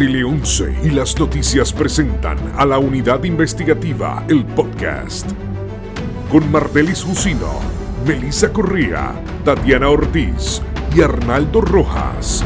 Tele 11 y las noticias presentan a la unidad investigativa El Podcast. Con Martelis Jusino, Melissa Correa, Tatiana Ortiz y Arnaldo Rojas.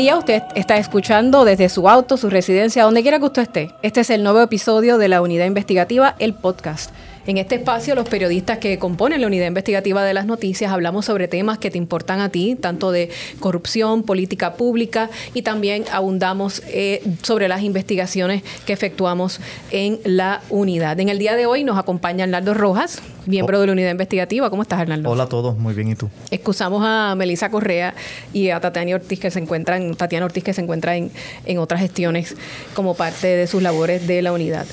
Día, usted está escuchando desde su auto, su residencia, donde quiera que usted esté. Este es el nuevo episodio de la unidad investigativa, el podcast. En este espacio, los periodistas que componen la unidad investigativa de las noticias hablamos sobre temas que te importan a ti, tanto de corrupción, política pública y también abundamos eh, sobre las investigaciones que efectuamos en la unidad. En el día de hoy nos acompaña Arnaldo Rojas, miembro de la unidad investigativa. ¿Cómo estás, Arnaldo? Hola a todos, muy bien, ¿y tú? Excusamos a Melissa Correa y a Tatiana Ortiz que se encuentran, Tatiana Ortiz que se encuentra en, en otras gestiones como parte de sus labores de la unidad.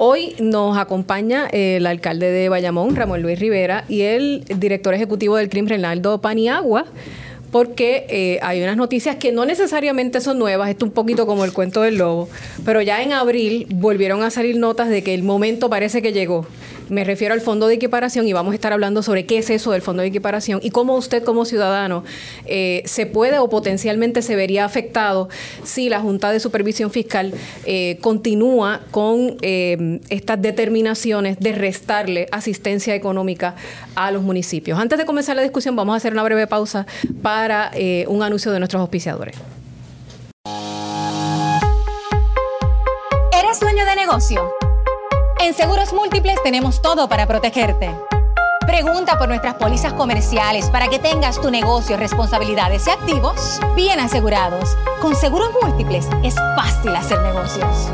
Hoy nos acompaña el alcalde de Bayamón, Ramón Luis Rivera, y el director ejecutivo del CRIM, Renaldo Paniagua porque eh, hay unas noticias que no necesariamente son nuevas, esto un poquito como el cuento del lobo, pero ya en abril volvieron a salir notas de que el momento parece que llegó. Me refiero al fondo de equiparación y vamos a estar hablando sobre qué es eso del fondo de equiparación y cómo usted como ciudadano eh, se puede o potencialmente se vería afectado si la Junta de Supervisión Fiscal eh, continúa con estas determinaciones de restarle asistencia económica a los municipios. Antes de comenzar la discusión vamos a hacer una breve pausa para eh, un anuncio de nuestros auspiciadores. ¿Eres dueño de negocio? En Seguros Múltiples tenemos todo para protegerte. Pregunta por nuestras pólizas comerciales para que tengas tu negocio, responsabilidades y activos bien asegurados. Con Seguros Múltiples es fácil hacer negocios.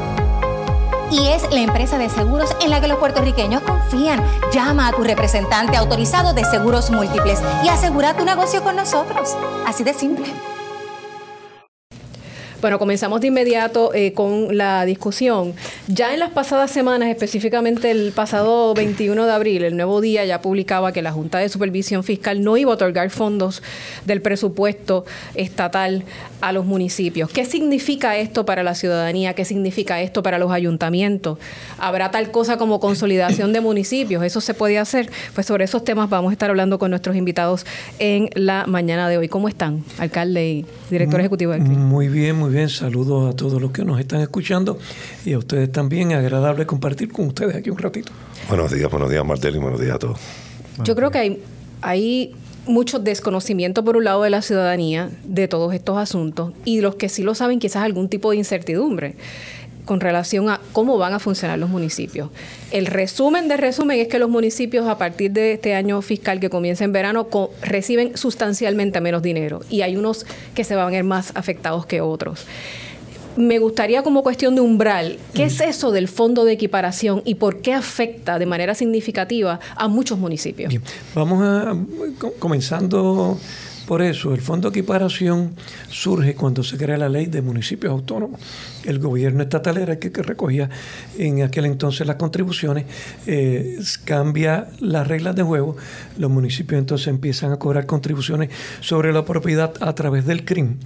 Y es la empresa de seguros en la que los puertorriqueños confían. Llama a tu representante autorizado de seguros múltiples y asegura tu negocio con nosotros. Así de simple. Bueno, comenzamos de inmediato eh, con la discusión. Ya en las pasadas semanas, específicamente el pasado 21 de abril, el nuevo día ya publicaba que la Junta de Supervisión Fiscal no iba a otorgar fondos del presupuesto estatal a los municipios. ¿Qué significa esto para la ciudadanía? ¿Qué significa esto para los ayuntamientos? ¿Habrá tal cosa como consolidación de municipios? ¿Eso se puede hacer? Pues sobre esos temas vamos a estar hablando con nuestros invitados en la mañana de hoy. ¿Cómo están, alcalde y director ejecutivo del CRIM? Muy bien, muy bien. Saludos a todos los que nos están escuchando y a ustedes también. Agradable compartir con ustedes aquí un ratito. Buenos días, buenos días, Martel, y buenos días a todos. Yo creo que hay, hay mucho desconocimiento por un lado de la ciudadanía de todos estos asuntos y los que sí lo saben quizás algún tipo de incertidumbre con relación a cómo van a funcionar los municipios. El resumen de resumen es que los municipios a partir de este año fiscal que comienza en verano reciben sustancialmente menos dinero y hay unos que se van a ver más afectados que otros. Me gustaría como cuestión de umbral, ¿qué es eso del fondo de equiparación y por qué afecta de manera significativa a muchos municipios? Vamos a comenzando por eso, el Fondo de Equiparación surge cuando se crea la ley de municipios autónomos. El gobierno estatal era el que, recogía en aquel entonces las contribuciones, eh, cambia las reglas de juego, los municipios entonces empiezan a cobrar contribuciones sobre la propiedad a través del CRIM.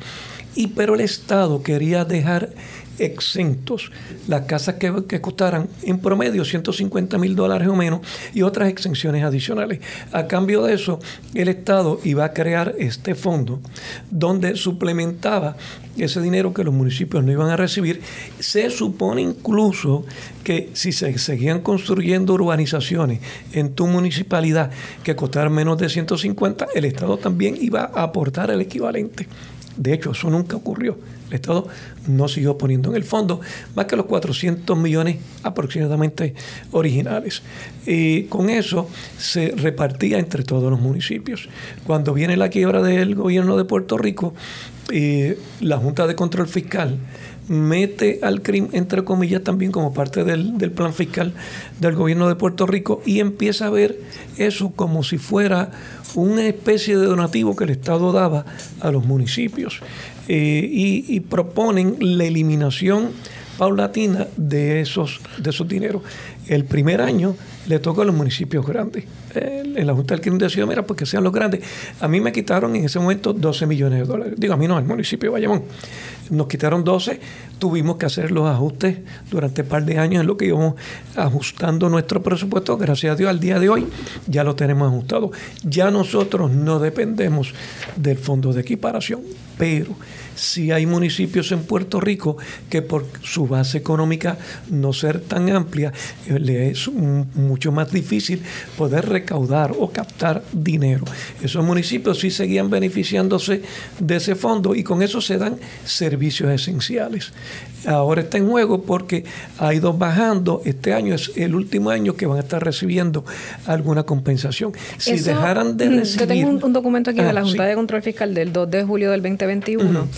Y pero el Estado quería dejar exentos las casas que, costaran en promedio 150 mil dólares o menos y otras exenciones adicionales. A cambio de eso, el Estado iba a crear este fondo donde suplementaba ese dinero que los municipios no iban a recibir. Se supone incluso que si se seguían construyendo urbanizaciones en tu municipalidad que costaran menos de 150, el Estado también iba a aportar el equivalente. De hecho, eso nunca ocurrió. El Estado no siguió poniendo en el fondo más que los 400 millones aproximadamente originales. Y con eso se repartía entre todos los municipios. Cuando viene la quiebra del gobierno de Puerto Rico, eh, la Junta de Control Fiscal mete al crimen, entre comillas, también como parte del, del, plan fiscal del gobierno de Puerto Rico y empieza a ver eso como si fuera una especie de donativo que el Estado daba a los municipios. Eh, y, proponen la eliminación paulatina de esos, de esos dineros. El primer año le toca a los municipios grandes. en la Junta del Crimen de Ciudad, mira, porque sean los grandes. A mí me quitaron en ese momento 12 millones de dólares. Digo, a mí no, al municipio de Bayamón. Nos quitaron 12, tuvimos que hacer los ajustes durante un par de años en lo que íbamos ajustando nuestro presupuesto. Gracias a Dios, al día de hoy ya lo tenemos ajustado. Ya nosotros no dependemos del fondo de equiparación, pero si hay municipios en Puerto Rico que por su base económica no ser tan amplia, eh, le es mucho más difícil poder recaudar o captar dinero. Esos municipios sí seguían beneficiándose de ese fondo y con eso se dan servicios esenciales. Ahora está en juego porque ha ido bajando. Este año es el último año que van a estar recibiendo alguna compensación. Si dejaran de recibir... Yo tengo un, documento aquí de la ah, Junta de Control Fiscal del 2 de julio del 2021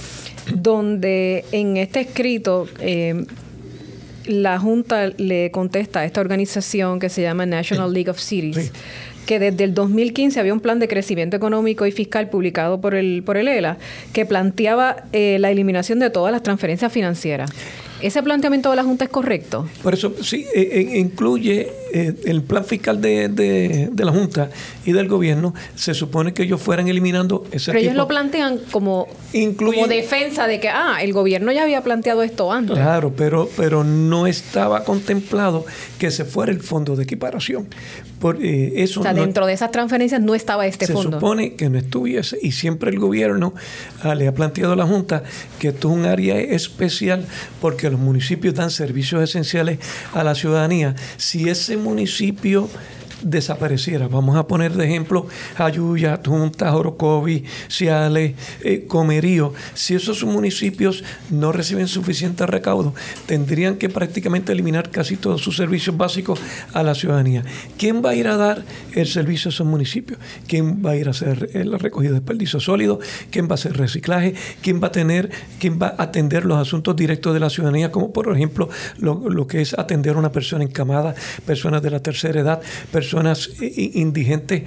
donde en este escrito eh, la Junta le contesta a esta organización que se llama National League of Cities. que desde el 2015 había un plan de crecimiento económico y fiscal publicado por el, por el ELA que planteaba eh, la eliminación de todas las transferencias financieras. ¿Ese planteamiento de la Junta es correcto? Por eso sí, eh, incluye eh, el plan fiscal de, de, la Junta y del gobierno, se supone que ellos fueran eliminando ese Pero ellos lo plantean como, como defensa de que, ah, el gobierno ya había planteado esto antes. Claro, pero, pero no estaba contemplado que se fuera el fondo de equiparación. Por, eh, eso o sea, dentro de esas transferencias no estaba este fondo. Se supone que no estuviese y siempre el gobierno ah, le ha planteado a la Junta que esto es un área especial porque los municipios dan servicios esenciales a la ciudadanía. Si ese municipio desapareciera. Vamos a poner de ejemplo Ayuya, Tunta, Orocovi, Ciales, eh, Comerío. Si esos municipios no reciben suficiente recaudo, tendrían que prácticamente eliminar casi todos sus servicios básicos a la ciudadanía. ¿Quién va a ir a dar el servicio a esos municipios? ¿Quién va a ir a hacer la recogida de desperdicios sólidos? ¿Quién va a hacer reciclaje? ¿Quién va a tener, quién va a atender los asuntos directos de la ciudadanía, como por ejemplo lo, lo que es atender a una persona encamada, personas de la tercera edad, personas personas indigentes.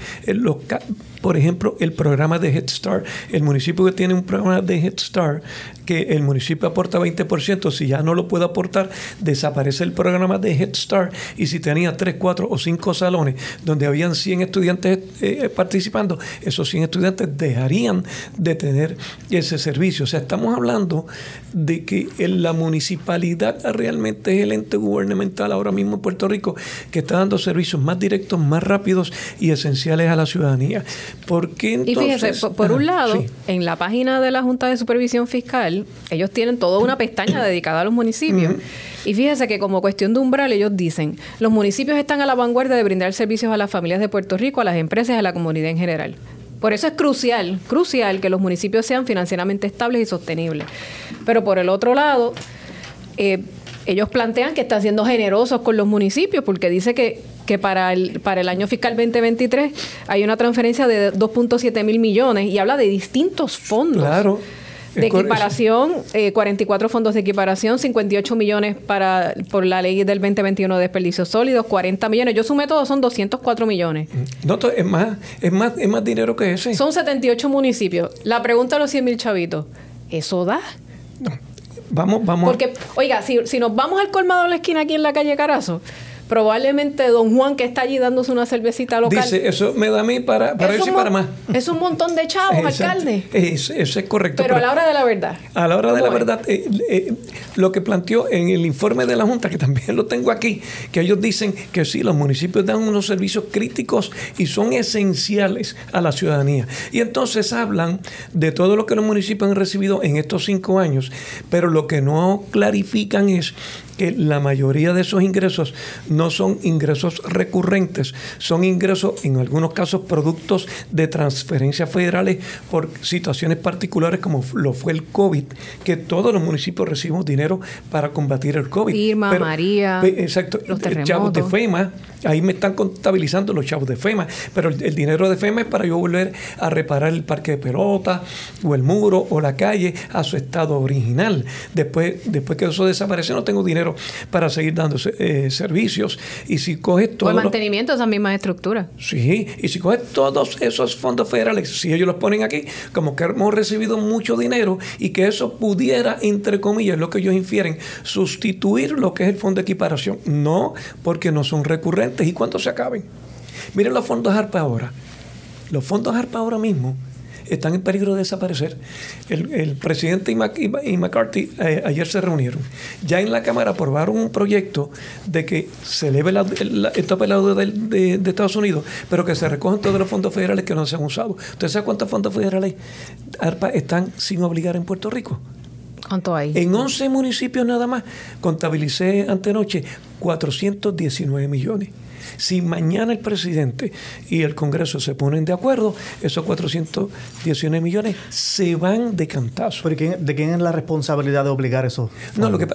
Por ejemplo, el programa de Head Start. El municipio que tiene un programa de Head Start, que el municipio aporta 20%, si ya no lo puede aportar, desaparece el programa de Head Start. Y si tenía 3, 4 o 5 salones donde habían 100 estudiantes eh, participando, esos 100 estudiantes dejarían de tener ese servicio. O sea, estamos hablando de que la municipalidad realmente es el ente gubernamental ahora mismo en Puerto Rico que está dando servicios más directos más rápidos y esenciales a la ciudadanía. Porque y fíjese, por, un lado, en la página de la Junta de Supervisión Fiscal, ellos tienen toda una pestaña dedicada a los municipios. Y fíjese que como cuestión de umbral, ellos dicen, los municipios están a la vanguardia de brindar servicios a las familias de Puerto Rico, a las empresas y a la comunidad en general. Por eso es crucial, crucial que los municipios sean financieramente estables y sostenibles. Pero por el otro lado, eh, ellos plantean que están siendo generosos con los municipios porque dice que, que para, el, para el año fiscal 2023 hay una transferencia de 2.7 mil millones y habla de distintos fondos. Claro. De equiparación, 44 eh, fondos de equiparación, 58 millones para por la ley del 2021 de desperdicios sólidos, 40 millones. Yo sumé todo, son 204 millones. Mm. No, es más, es más, es más dinero que ese. Son 78 municipios. La pregunta a los 100 mil chavitos, ¿eso da? No. Vamos, vamos. Porque, oiga, si, si nos vamos al colmado de la esquina aquí en la calle Carazo, probablemente don Juan que está allí dándose una cervecita local. Dice, eso me da a mí para, para eso y para más. Es un montón de chavos, alcalde. eso es correcto. Pero, a la hora de la verdad. A la hora de la verdad, eh, eh, lo que planteó en el informe de la Junta, que también lo tengo aquí, que ellos dicen que sí, los municipios dan unos servicios críticos y son esenciales a la ciudadanía. Y entonces hablan de todo lo que los municipios han recibido en estos cinco años, pero lo que no clarifican es que la mayoría de esos ingresos no son ingresos recurrentes, son ingresos, en algunos casos, productos de transferencias federales por situaciones particulares como lo fue el COVID, que todos los municipios recibimos dinero para combatir el COVID. Irma, María, exacto, los terremotos. de FEMA, ahí me están contabilizando los chavos de FEMA, pero el, dinero de FEMA es para yo volver a reparar el parque de pelota o el muro o la calle a su estado original. Después, después que eso desaparece no tengo dinero para seguir dando eh, servicio servicios. Y si coges todo. O el mantenimiento de esas mismas estructuras. Sí, y si coges todos esos fondos federales, si ellos los ponen aquí, como que hemos recibido mucho dinero y que eso pudiera, entre comillas, lo que ellos infieren, sustituir lo que es el fondo de equiparación. No, porque no son recurrentes. ¿Y cuánto se acaben? Miren los fondos ARPA ahora. Los fondos ARPA ahora mismo están en peligro de desaparecer. El, presidente y, McCarthy eh, ayer se reunieron. Ya en la Cámara aprobaron un proyecto de que se eleve la, esto de, de, de, Estados Unidos, pero que se recojan todos los fondos federales que no se han usado. ¿Usted sabe cuántos fondos federales ARPA están sin obligar en Puerto Rico? ¿Cuánto hay? En 11 municipios nada más contabilicé antenoche 419 millones. Si mañana el presidente y el Congreso se ponen de acuerdo, esos 419 millones se van de cantazo. ¿Pero de quién es la responsabilidad de obligar eso? No, lo que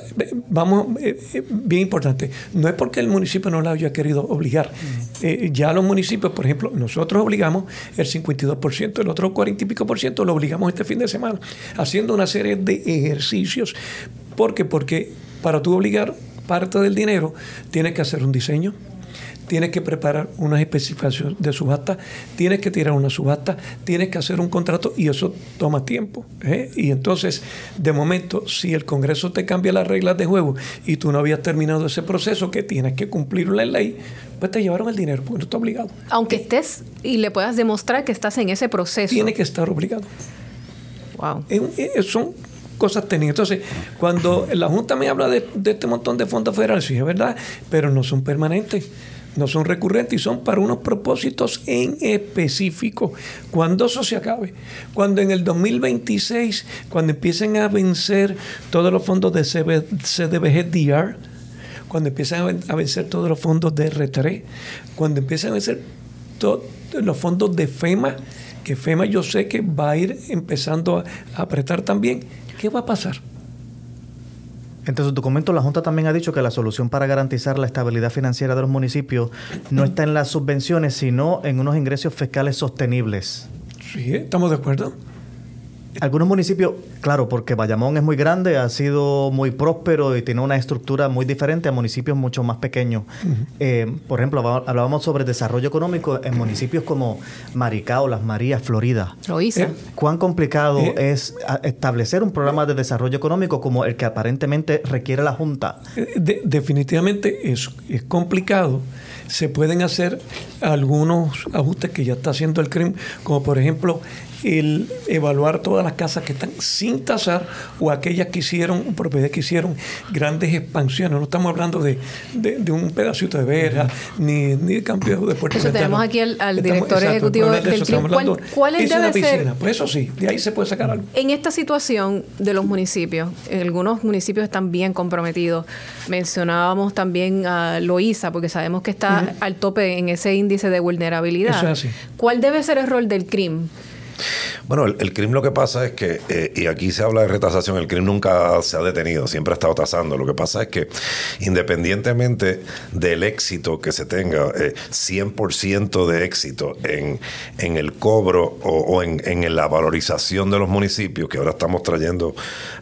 vamos, eh, eh, bien importante, no es porque el municipio no lo haya querido obligar. Mm. Eh, ya los municipios, por ejemplo, nosotros obligamos el 52%, el otro 40 y pico por ciento lo obligamos este fin de semana, haciendo una serie de ejercicios. ¿Por qué? Porque para tú obligar parte del dinero, tienes que hacer un diseño, tienes que preparar unas especificaciones de subasta, tienes que tirar una subasta, tienes que hacer un contrato y eso toma tiempo. ¿eh? Y entonces, de momento, si el Congreso te cambia las reglas de juego y tú no habías terminado ese proceso que tienes que cumplir la ley, pues te llevaron el dinero porque no está obligado. Aunque estés y le puedas demostrar que estás en ese proceso. Tiene que estar obligado. Wow. son cosas técnicas. Entonces, cuando la Junta me habla de, de este montón de fondos federales, sí es verdad, pero no son permanentes no son recurrentes y son para unos propósitos en específico. Cuando eso se acabe, cuando en el 2026, cuando empiecen a vencer todos los fondos de CDBG-DR, cuando empiecen a vencer todos los fondos de R3, cuando empiecen a vencer todos los fondos de FEMA, que FEMA yo sé que va a ir empezando a apretar también, ¿qué va a pasar? Entre sus documentos, la Junta también ha dicho que la solución para garantizar la estabilidad financiera de los municipios no está en las subvenciones, sino en unos ingresos fiscales sostenibles. Sí, estamos de acuerdo. Algunos municipios, claro, porque Bayamón es muy grande, ha sido muy próspero y tiene una estructura muy diferente a municipios mucho más pequeños. Eh, por ejemplo, hablábamos sobre desarrollo económico en municipios como Maricao, Las Marías, Florida. Loíza. Eh, ¿Cuán complicado eh. es establecer un programa de desarrollo económico como el que aparentemente requiere la Junta? definitivamente es, es complicado se pueden hacer algunos ajustes que ya está haciendo el CRIM, como por ejemplo el evaluar todas las casas que están sin tasar o aquellas que hicieron, propiedades que hicieron grandes expansiones. No estamos hablando de, de, un pedacito de verja ni, ni de cambio de puerto. Eso tenemos aquí al, director ejecutivo del CRIM. ¿Cuál, cuál es debe ser? Pues eso sí, de ahí se puede sacar algo. En esta situación de los municipios, algunos municipios están bien comprometidos. Mencionábamos también a Loíza, porque sabemos que está al tope en ese índice de vulnerabilidad. Eso es así. ¿Cuál debe ser el rol del CRIM? Bueno, el, crimen lo que pasa es que, eh, y aquí se habla de retasación, el crimen nunca se ha detenido, siempre ha estado tasando. Lo que pasa es que independientemente del éxito que se tenga, 100% eh, de éxito en, en el cobro o, en, en, la valorización de los municipios, que ahora estamos trayendo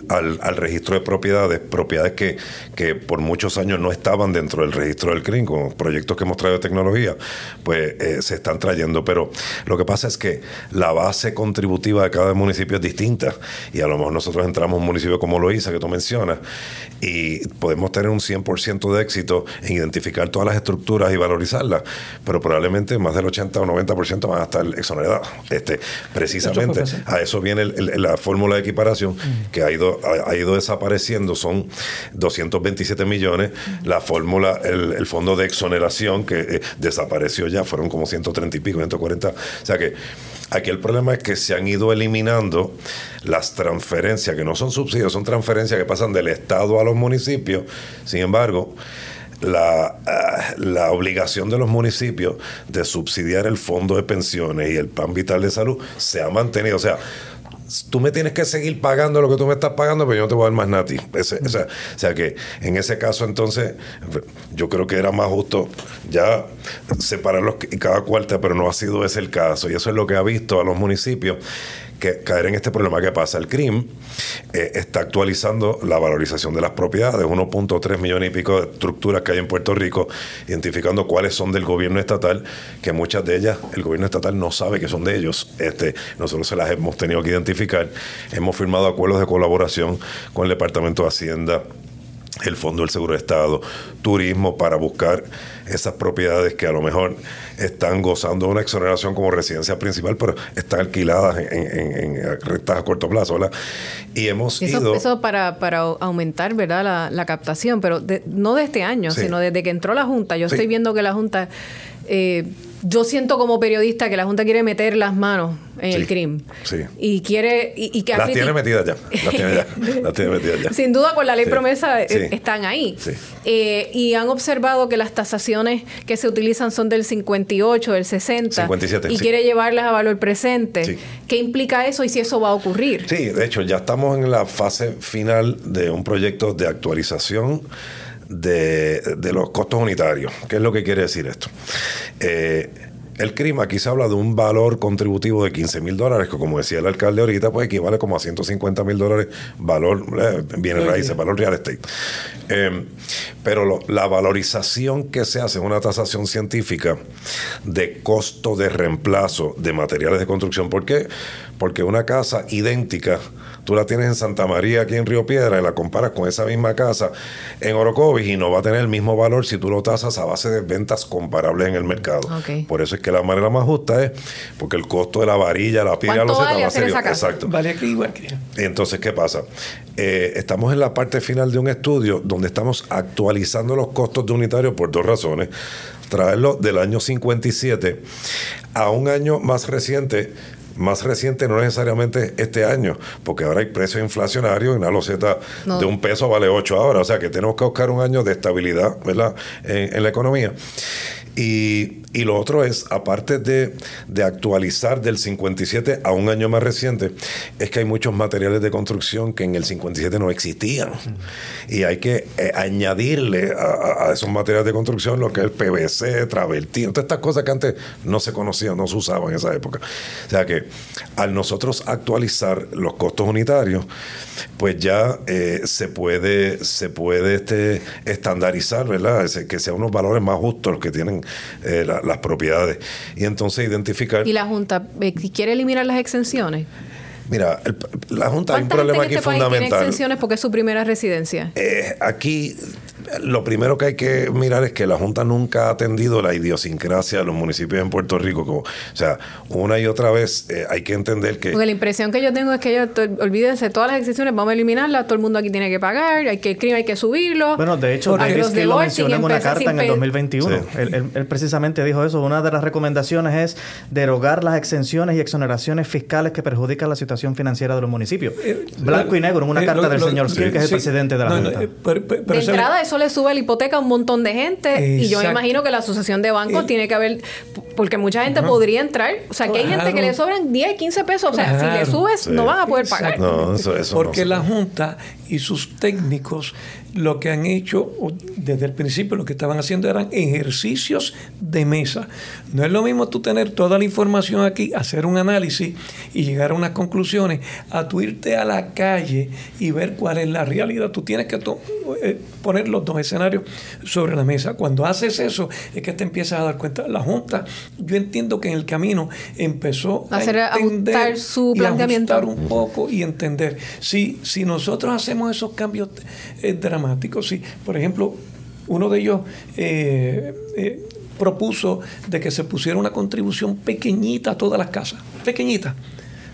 al, al registro de propiedades, propiedades que, que, por muchos años no estaban dentro del registro del CRIM, con proyectos que hemos traído de tecnología, pues eh, se están trayendo. Pero lo que pasa es que la base contributiva de cada municipio es distinta. Y a lo mejor nosotros entramos en un municipio como Loíza, que tú mencionas, y podemos tener un 100% de éxito en identificar todas las estructuras y valorizarlas, pero probablemente más del 80 o 90% van a estar exoneradas. Este, precisamente a eso viene la fórmula de equiparación mm. que ha ido, ha, ido desapareciendo, son 227 millones. La fórmula, el, fondo de exoneración que eh, desapareció ya, fueron como 130 y pico, 140. O sea que Aquí el problema es que se han ido eliminando las transferencias, que no son subsidios, son transferencias que pasan del Estado a los municipios. Sin embargo, la, eh, la, obligación de los municipios de subsidiar el fondo de pensiones y el plan vital de salud se ha mantenido. O sea, tú me tienes que seguir pagando lo que tú me estás pagando, pero yo no te voy a dar más nada o, sea, o, sea, que en ese caso entonces yo creo que era más justo ya separarlos cada cuarta, pero no ha sido ese el caso. Y eso es lo que ha visto a los municipios que caer en este problema que pasa. El CRIM eh, está actualizando la valorización de las propiedades, 1.3 millones y pico de estructuras que hay en Puerto Rico, identificando cuáles son del gobierno estatal, que muchas de ellas el gobierno estatal no sabe que son de ellos. Este, nosotros se las hemos tenido que identificar. Hemos firmado acuerdos de colaboración con el Departamento de Hacienda el Fondo del Seguro de Estado, turismo para buscar esas propiedades que a lo mejor están gozando de una exoneración como residencia principal, pero están alquiladas en, en, rentas a corto plazo, ¿verdad? Y hemos eso, ido... Eso para, para aumentar, ¿verdad?, la, captación, pero no de este año, sino desde que entró la Junta. Yo estoy viendo que la Junta... Eh, yo siento como periodista que la Junta quiere meter las manos en el crimen. Sí. Y quiere. Y, que las tiene metidas ya. Las tiene, ya. las tiene metidas ya. Sin duda, con la ley promesa eh, están ahí. Eh, y han observado que las tasaciones que se utilizan son del 58, del 60. 57. Y quiere llevarlas a valor presente. ¿Qué implica eso y si eso va a ocurrir? Sí, de hecho, ya estamos en la fase final de un proyecto de actualización de, de, los costos unitarios. ¿Qué es lo que quiere decir esto? Eh, el crimen aquí se habla de un valor contributivo de 15 mil dólares, que como decía el alcalde ahorita, pues equivale como a 150 mil dólares valor, eh, bienes raíces, valor real estate. Eh, pero la valorización que se hace es una tasación científica de costo de reemplazo de materiales de construcción. ¿Por qué? Porque una casa idéntica tú la tienes en Santa María, aquí en Río Piedra, y la comparas con esa misma casa en Orocovis y no va a tener el mismo valor si tú lo tasas a base de ventas comparables en el mercado. Por eso es que la manera más justa es porque el costo de la varilla, la piedra, lo vale va a ser Exacto. Vale aquí igual que. Entonces, ¿qué pasa? Eh, estamos en la parte final de un estudio donde estamos actualizando los costos de unitario por dos razones. Traerlo del año 57 a un año más reciente más reciente, no necesariamente este año, porque ahora hay precios inflacionarios y una loseta de un peso vale 8 ahora. O sea que tenemos que buscar un año de estabilidad ¿verdad? en la economía. Y, y lo otro es, aparte de, de, actualizar del 57 a un año más reciente, es que hay muchos materiales de construcción que en el 57 no existían. Y hay que eh, añadirle a, esos materiales de construcción lo que es el PVC, travertino, todas estas cosas que antes no se conocían, no se usaban en esa época. O sea que al nosotros actualizar los costos unitarios, pues ya eh, se puede, se puede este, estandarizar, ¿verdad? Que sean unos valores más justos los que tienen eh, las propiedades. Y entonces identificar... ¿Y la Junta eh, quiere eliminar las exenciones? Mira, la Junta hay un problema aquí este fundamental. Tiene exenciones porque es su primera residencia. Eh, aquí lo primero que hay que mirar es que la Junta nunca ha atendido la idiosincrasia de los municipios en Puerto Rico. o sea, una y otra vez eh, hay que entender que... Porque la impresión que yo tengo es que ellos, olvídense, todas las excepciones vamos a eliminarlas, todo el mundo aquí tiene que pagar, hay que el crimen hay que subirlo. Bueno, de hecho, que lo mencionó en una carta en el 2021. Él, precisamente dijo eso. Una de las recomendaciones es derogar las exenciones y exoneraciones fiscales que perjudican la situación financiera de los municipios. Eh, Blanco y negro en una eh, carta del señor Skill, que es el presidente de la Junta. de entrada, eso le sube la hipoteca a un montón de gente. Y yo me imagino que la asociación de bancos tiene que haber, porque mucha gente podría entrar, o sea, que hay gente que le sobran 10, 15 pesos, o sea, si le subes no van a poder pagar. porque la Junta y sus técnicos lo que han hecho desde el principio, lo que estaban haciendo eran ejercicios de mesa. No es lo mismo tú tener toda la información aquí, hacer un análisis y llegar a unas conclusiones, a tú irte a la calle y ver cuál es la realidad. Tú tienes que eh, poner los dos escenarios sobre la mesa. Cuando haces eso, es que te empiezas a dar cuenta. La Junta, yo entiendo que en el camino empezó a, hacer, entender su planteamiento. Y un poco y entender. Si, si nosotros hacemos esos cambios eh, dramáticos, Sí, por ejemplo, uno de ellos eh, eh, propuso de que se pusiera una contribución pequeñita a todas las casas, pequeñita,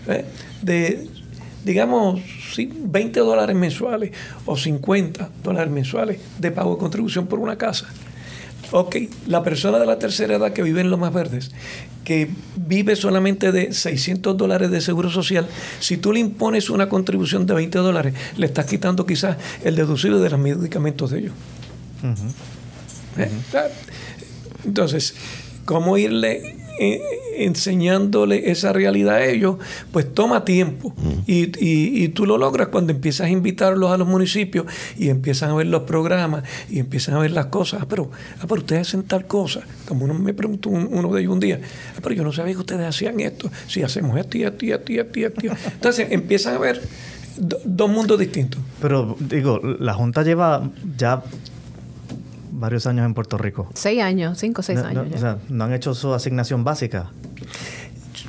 ¿eh? de, digamos, 20 dólares mensuales o 50 dólares mensuales de pago de contribución por una casa. Ok, la persona de la tercera edad que vive en Lomas Verdes, que vive solamente de 600 dólares de seguro social, si tú le impones una contribución de 20 dólares, le estás quitando quizás el deducible de los medicamentos de ellos. ¿Eh? Entonces, ¿cómo irle enseñándole esa realidad a ellos, pues toma tiempo. y, y, tú lo logras cuando empiezas a invitarlos a los municipios y empiezan a ver los programas y empiezan a ver las cosas. Ah, pero, ah, pero ustedes hacen tal cosa. Como uno me preguntó uno de ellos un día, ah, pero yo no sabía que ustedes hacían esto. Si hacemos esto y esto y esto y esto. Y esto. Entonces empiezan a ver dos mundos distintos. Pero digo, la Junta lleva ya varios años en Puerto Rico. Seis años, cinco o seis años. o sea, no han hecho su asignación básica.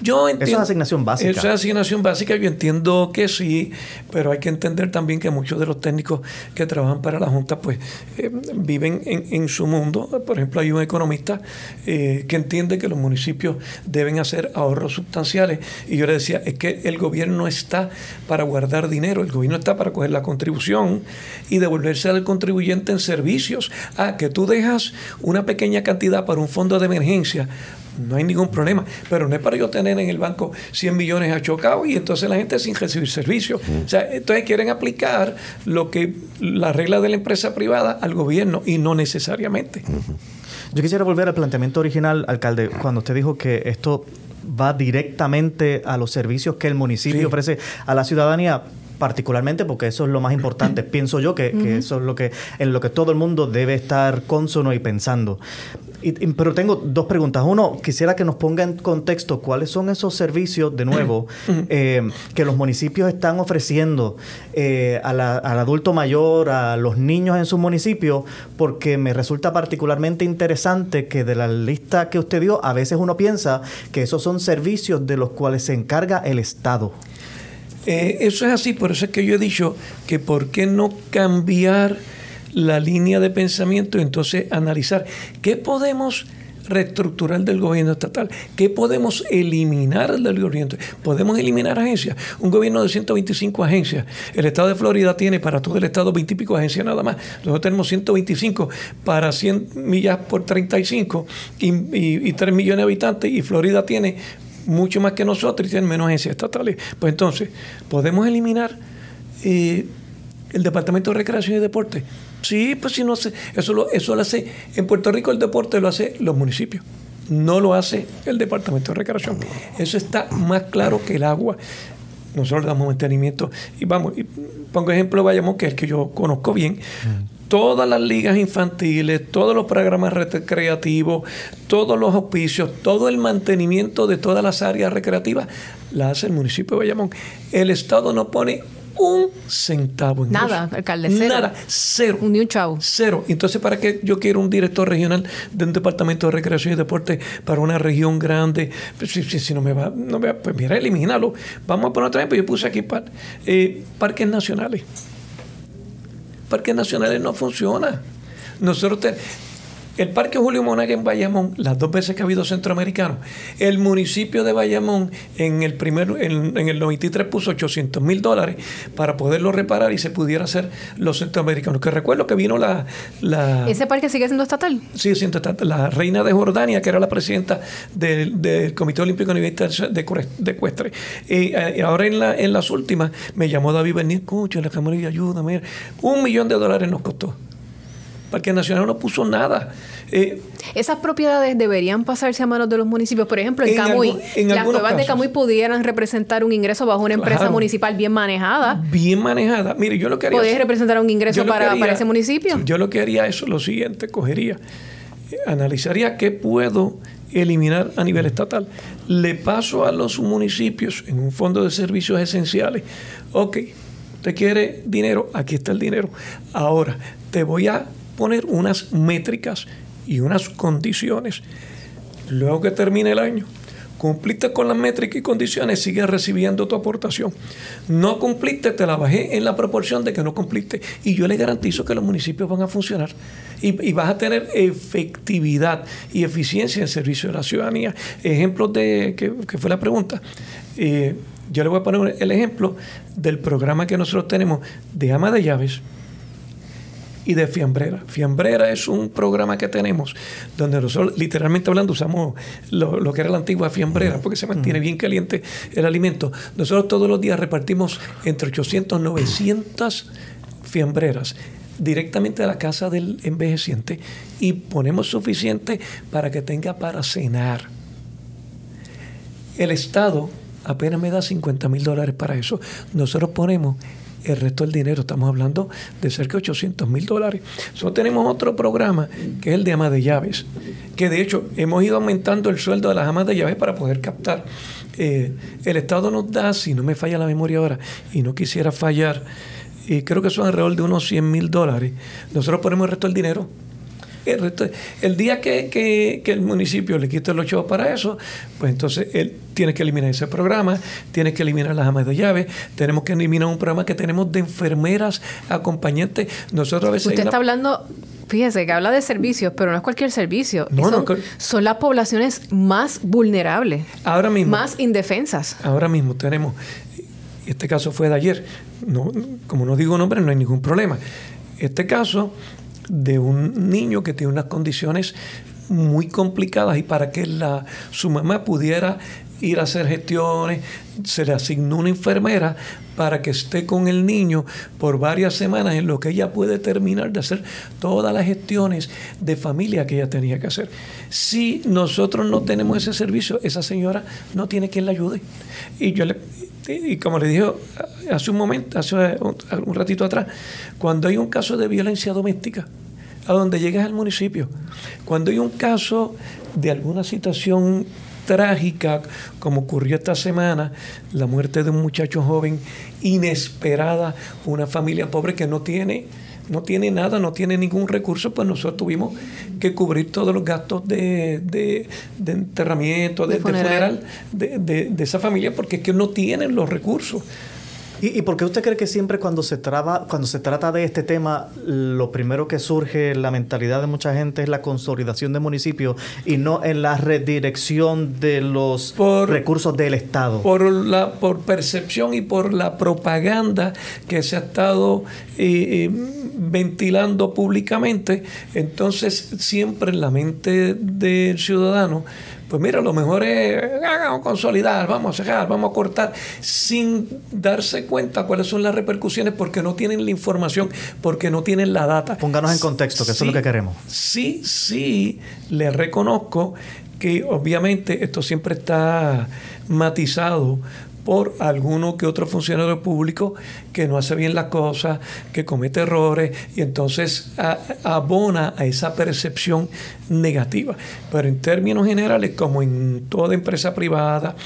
Yo entiendo, Eso es asignación básica. Eso es asignación básica, yo entiendo que sí, pero hay que entender también que muchos de los técnicos que trabajan para la Junta pues eh, viven en, su mundo. Por ejemplo, hay un economista eh, que entiende que los municipios deben hacer ahorros sustanciales y yo le decía, es que el gobierno está para guardar dinero, el gobierno está para coger la contribución y devolverse al contribuyente en servicios. Ah, que tú dejas una pequeña cantidad para un fondo de emergencia no hay ningún problema. Pero no es para yo tener en el banco 100 millones a chocado y entonces la gente sin recibir servicios. O sea, entonces quieren aplicar lo que la regla de la empresa privada al gobierno y no necesariamente. Yo quisiera volver al planteamiento original, alcalde, cuando usted dijo que esto va directamente a los servicios que el municipio ofrece a la ciudadanía particularmente porque eso es lo más importante, pienso yo que, eso es lo que en lo que todo el mundo debe estar consono y pensando. Pero tengo dos preguntas. Uno, quisiera que nos ponga en contexto cuáles son esos servicios, de nuevo, eh, que los municipios están ofreciendo eh, al adulto mayor, a los niños en sus municipios, porque me resulta particularmente interesante que de la lista que usted dio, a veces uno piensa que esos son servicios de los cuales se encarga el Estado. Eh, eso es así, por eso es que yo he dicho que por qué no cambiar la línea de pensamiento y entonces analizar qué podemos reestructurar del gobierno estatal, qué podemos eliminar del gobierno. Podemos eliminar agencias. Un gobierno de 125 agencias. El estado de Florida tiene para todo el estado 20 y pico agencias nada más. Nosotros tenemos 125 para 100 millas por 35 y, y, y 3 millones de habitantes y Florida tiene mucho más que nosotros y tienen menos agencias estatales. Pues entonces, ¿podemos eliminar eh, el Departamento de Recreación y Deporte? Sí, pues si no sé, eso lo, eso lo hace, en Puerto Rico el deporte lo hace los municipios, no lo hace el Departamento de Recreación. Eso está más claro que el agua. Nosotros damos mantenimiento y vamos, y pongo ejemplo de Bayamón, que es el que yo conozco bien todas las ligas infantiles, todos los programas recreativos, todos los auspicios, todo el mantenimiento de todas las áreas recreativas, la hace el municipio de Bayamón. El Estado no pone un centavo en Nada, alcalde, cero. Nada, cero. Ni un chavo. Cero. Entonces, ¿para qué yo quiero un director regional de un departamento de recreación y deporte para una región grande? Pues, si, no me va, no me va, pues mira, elimínalo. Vamos a poner otra vez, pues yo puse aquí eh, parques nacionales parques nacionales no funciona. Nosotros el Parque Julio Monaga en Bayamón, las dos veces que ha habido centroamericanos, el municipio de Bayamón en el primer, en, el 93 puso 800 mil dólares para poderlo reparar y se pudiera hacer los centroamericanos. Que recuerdo que vino la, ¿Ese parque sigue siendo estatal? Sigue siendo estatal. La reina de Jordania, que era la presidenta del, Comité Olímpico Universitario de, de Ecuestre. Y, eh, ahora en, la, en las últimas me llamó David Bernier, escucha, la Cámara de Ayuda, un millón de dólares nos costó. Parque Nacional no puso nada. Eh, Esas propiedades deberían pasarse a manos de los municipios. Por ejemplo, en, Camuy, las cuevas de Camuy pudieran representar un ingreso bajo una empresa municipal bien manejada. Bien manejada. Mire, yo lo que haría... ¿Podés representar un ingreso para, para, ese municipio? Yo lo que haría es lo siguiente, cogería, analizaría qué puedo eliminar a nivel estatal. Le paso a los municipios en un fondo de servicios esenciales. Ok, te quiere dinero, aquí está el dinero. Ahora, te voy a poner unas métricas y unas condiciones. Luego que termine el año, cumpliste con las métricas y condiciones, sigues recibiendo tu aportación. No cumpliste, te la bajé en la proporción de que no cumpliste. Y yo le garantizo que los municipios van a funcionar y, vas a tener efectividad y eficiencia en servicio de la ciudadanía. Ejemplos de, que, fue la pregunta. Eh, yo le voy a poner el ejemplo del programa que nosotros tenemos de ama de llaves y de Fiambrera. Fiambrera es un programa que tenemos donde nosotros, literalmente hablando, usamos lo, que era la antigua Fiambrera porque se mantiene bien caliente el alimento. Nosotros todos los días repartimos entre 800 y 900 fiambreras directamente a la casa del envejeciente y ponemos suficiente para que tenga para cenar. El Estado apenas me da 50 mil dólares para eso. Nosotros ponemos el resto del dinero, estamos hablando de cerca de 800 mil dólares. Solo tenemos otro programa que es el de amas de llaves, que de hecho hemos ido aumentando el sueldo de las amas de llaves para poder captar. Eh, el Estado nos da, si no me falla la memoria ahora, y no quisiera fallar, y creo que son alrededor de unos 100 mil dólares. Nosotros ponemos el resto del dinero el, día que, el municipio le quite los chavos para eso, pues entonces él tiene que eliminar ese programa, tiene que eliminar las amas de llave, tenemos que eliminar un programa que tenemos de enfermeras acompañantes. Nosotros a veces. Usted está hablando. Fíjese que habla de servicios, pero no es cualquier servicio. son, las poblaciones más vulnerables. Ahora mismo. Más indefensas. Ahora mismo tenemos. Este caso fue de ayer. No, como no digo nombre, no hay ningún problema. Este caso de un niño que tiene unas condiciones muy complicadas y para que la, su mamá pudiera ir a hacer gestiones, se le asignó una enfermera para que esté con el niño por varias semanas en lo que ella puede terminar de hacer todas las gestiones de familia que ella tenía que hacer. Si nosotros no tenemos ese servicio, esa señora no tiene quien la ayude. Y yo le, y como le dije hace un momento, hace un ratito atrás, cuando hay un caso de violencia doméstica, a donde llegas al municipio, cuando hay un caso de alguna situación trágica, como ocurrió esta semana, la muerte de un muchacho joven inesperada, una familia pobre que no tiene no tiene nada, no tiene ningún recurso, pues nosotros tuvimos que cubrir todos los gastos de, de, enterramiento, de, funeral, de, de, esa familia, porque es que no tienen los recursos. ¿Y, por qué usted cree que siempre cuando se, traba, cuando se trata de este tema, lo primero que surge en la mentalidad de mucha gente es la consolidación de municipios y no en la redirección de los recursos del Estado? Por, la, por percepción y por la propaganda que se ha estado eh, eh, ventilando públicamente, entonces siempre en la mente del ciudadano pues mira, lo mejor es vamos a consolidar, vamos a cerrar, vamos a cortar, sin darse cuenta cuáles son las repercusiones porque no tienen la información, porque no tienen la data. Pónganos en contexto, que eso es lo que queremos. Sí, sí, le reconozco que obviamente esto siempre está matizado por alguno que otro funcionario público que no hace bien las cosas, que comete errores y entonces abona a esa percepción negativa. Pero en términos generales, como en toda empresa privada,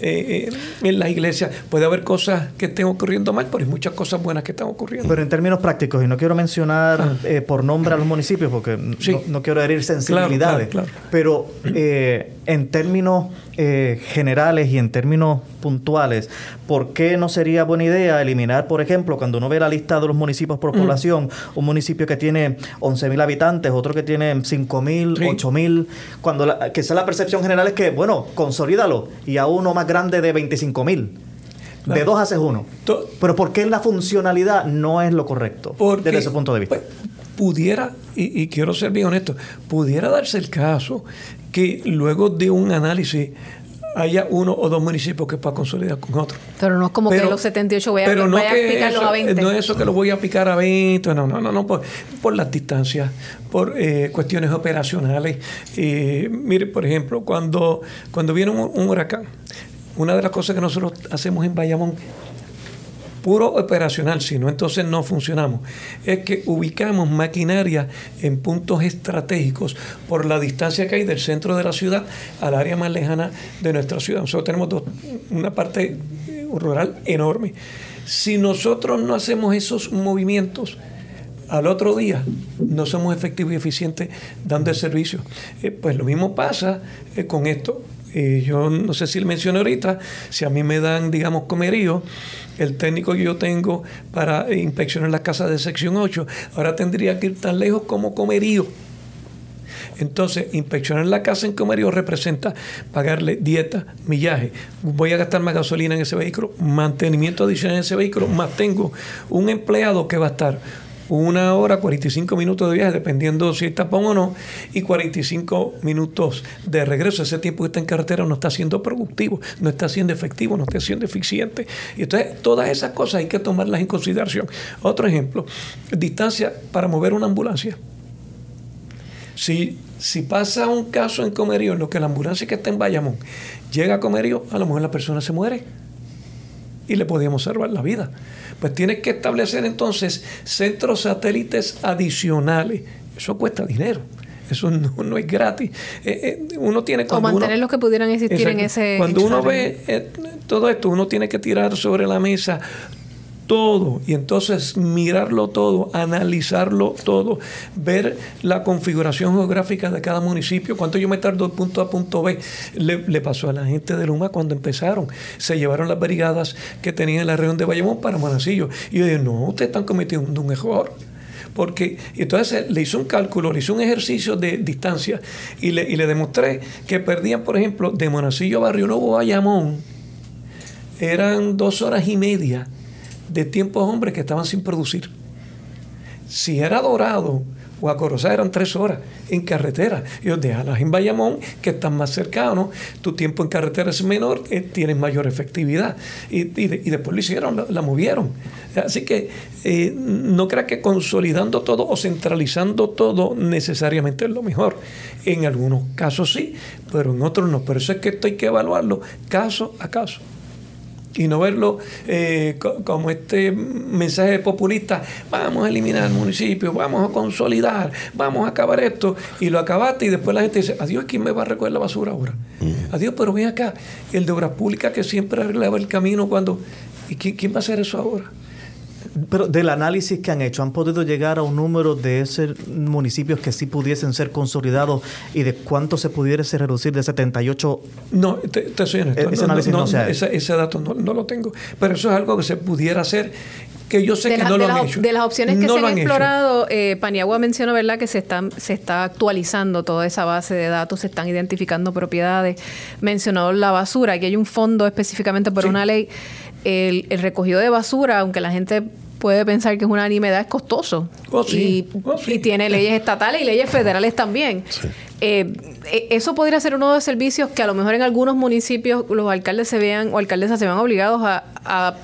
eh, eh, en la iglesia, puede haber cosas que estén ocurriendo mal, pero hay muchas cosas buenas que están ocurriendo. Pero en términos prácticos, y no quiero mencionar ah. eh, por nombre a los municipios porque no, quiero herir sensibilidades, pero en términos generales y en términos puntuales, ¿por qué no sería buena idea eliminar, por ejemplo, cuando uno ve la lista de los municipios por mm. población, un municipio que tiene 11.000 habitantes, otro que tiene 5.000, 8.000, cuando la, que sea la percepción general es que, bueno, consolídalo y a uno más grande de 25.000. De dos haces uno. Pero ¿por qué la funcionalidad no es lo correcto desde ese punto de vista? Pues, pudiera, y, y, quiero ser bien honesto, pudiera darse el caso que luego de un análisis haya uno o dos municipios que para consolidar con otro. Pero no es como que los 78 voy a, pero no a picarlos a 20. No es eso que los voy a picar a 20, no, no, no, no por, por las distancias, por eh, cuestiones operacionales. Eh, mire, por ejemplo, cuando, cuando viene un huracán, una de las cosas que nosotros hacemos en Bayamón puro operacional, si no entonces no funcionamos, es que ubicamos maquinaria en puntos estratégicos por la distancia que hay del centro de la ciudad al área más lejana de nuestra ciudad. Nosotros tenemos una parte rural enorme. Si nosotros no hacemos esos movimientos, al otro día no somos efectivos y eficientes dando el servicio. Eh, pues lo mismo pasa eh, con esto. Eh, yo no sé si le mencioné ahorita, si a mí me dan, digamos, comerío, el técnico que yo tengo para inspeccionar las casas de sección 8, ahora tendría que ir tan lejos como comerío. Entonces, inspeccionar la casa en comerío representa pagarle dieta, millaje. Voy a gastar más gasolina en ese vehículo, mantenimiento adicional en ese vehículo, más tengo un empleado que va a estar una hora, 45 minutos de viaje, dependiendo si está tapón o no, y 45 minutos de regreso. Ese tiempo que está en carretera no está siendo productivo, no está siendo efectivo, no está siendo eficiente. Y entonces todas esas cosas hay que tomarlas en consideración. Otro ejemplo, distancia para mover una ambulancia. Si, si pasa un caso en Comerío, en lo que la ambulancia que está en Bayamón llega a Comerío, a lo mejor la persona se muere y le podíamos salvar la vida. Pues tienes que establecer entonces centros satélites adicionales. Eso cuesta dinero. Eso no, es gratis. Eh, eh, uno tiene o mantener los que pudieran existir en ese. Cuando uno ve eh, todo esto, uno tiene que tirar sobre la mesa todo y entonces mirarlo todo, analizarlo todo, ver la configuración geográfica de cada municipio, cuánto yo me tardo de punto A punto B. Le, pasó a la gente de Luma cuando empezaron. Se llevaron las brigadas que tenían en la región de Bayamón para Manacillo. Y yo dije, no, ustedes están cometiendo un error porque entonces le hizo un cálculo, le hizo un ejercicio de distancia y le, y le demostré que perdían, por ejemplo, de Monacillo a Barrio Nuevo a Bayamón, eran dos horas y media de tiempos hombres que estaban sin producir. Si era dorado o a Corozal eran tres horas en carretera. Y yo, déjalas en Bayamón, que están más cercanos, tu tiempo en carretera es menor, eh, tienes mayor efectividad. Y, después lo hicieron, la, movieron. Así que eh, no creas que consolidando todo o centralizando todo necesariamente es lo mejor. En algunos casos sí, pero en otros no. Por eso es que esto hay que evaluarlo caso a caso y no verlo eh, como este mensaje populista, vamos a eliminar el municipio, vamos a consolidar, vamos a acabar esto, y lo acabaste y después la gente dice, adiós, ¿quién me va a recoger la basura ahora? Mm. Adiós, pero ven acá, el de Obras Públicas que siempre arreglaba el camino cuando... ¿Y quién va a hacer eso ahora? Pero del análisis que han hecho, ¿han podido llegar a un número de esos municipios que sí pudiesen ser consolidados y de cuánto se pudiese reducir de 78? No, te, soy honesto. Ese, análisis no, ese, dato no, lo tengo. Pero eso es algo que se pudiera hacer que yo sé que no lo han hecho. De las opciones que se han, explorado, eh, Paniagua mencionó ¿verdad? que se, están, se está actualizando toda esa base de datos, se están identificando propiedades. Mencionó la basura, que hay un fondo específicamente por una ley el, recogido de basura, aunque la gente puede pensar que es una nimiedad, es costoso. Oh, oh, y, tiene leyes estatales y leyes federales también. Eh, e, eso podría ser uno de los servicios que a lo mejor en algunos municipios los alcaldes se vean o alcaldesas se vean obligados a,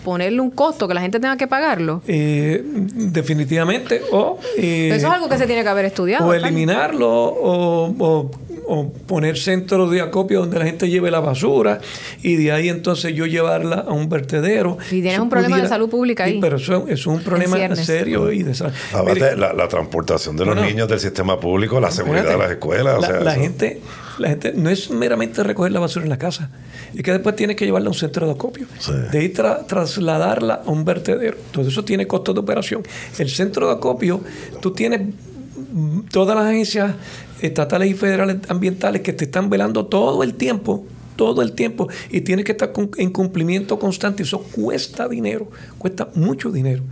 ponerle un costo, que la gente tenga que pagarlo. Eh, definitivamente. O, eh, eso es algo que se tiene que haber estudiado. O eliminarlo o o poner centros de acopio donde la gente lleve la basura y de ahí entonces yo llevarla a un vertedero. Y tienes un problema de salud pública ahí. pero eso, es un problema serio y de salud. La, la, transportación de los niños del sistema público, la seguridad de las escuelas. La, gente, la gente no es meramente recoger la basura en la casa, es que después tienes que llevarla a un centro de acopio. De ahí trasladarla a un vertedero. Todo eso tiene costos de operación. El centro de acopio, tú tienes todas las agencias estatales y federales ambientales que te están velando todo el tiempo, todo el tiempo, y tienes que estar en cumplimiento constante. Eso cuesta dinero, cuesta mucho dinero.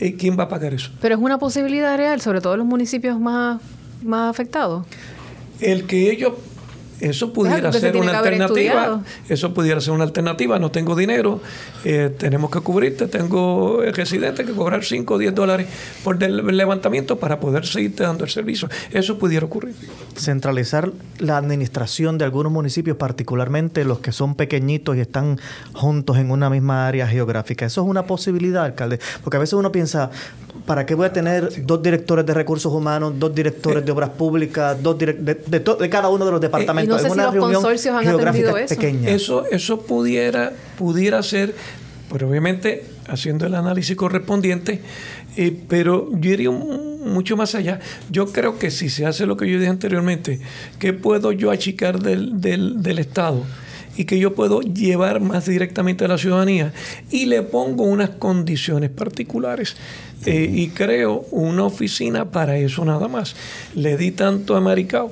Eh, ¿Quién va a pagar eso? Pero es una posibilidad real, sobre todo en los municipios más, más afectados. El que ellos eso pudiera ser una alternativa. Eso pudiera ser una alternativa. No tengo dinero, eh, tenemos que cubrirte, tengo residente que cobrar 5 o 10 dólares por el levantamiento para poder seguirte dando el servicio. Eso pudiera ocurrir. Centralizar la administración de algunos municipios, particularmente los que son pequeñitos y están juntos en una misma área geográfica. Eso es una posibilidad, alcalde. Porque a veces uno piensa, ¿para qué voy a tener dos directores de recursos humanos, dos directores eh. de obras públicas, dos de, de, cada uno de los departamentos? no sé si los consorcios han atendido eso. Eso, eso pudiera, pudiera ser, pero obviamente haciendo el análisis correspondiente, eh, pero yo iría mucho más allá. Yo creo que si se hace lo que yo dije anteriormente, ¿qué puedo yo achicar del, del, del Estado? y que yo puedo llevar más directamente a la ciudadanía y le pongo unas condiciones particulares eh, y creo una oficina para eso nada más. Le di tanto a Maricao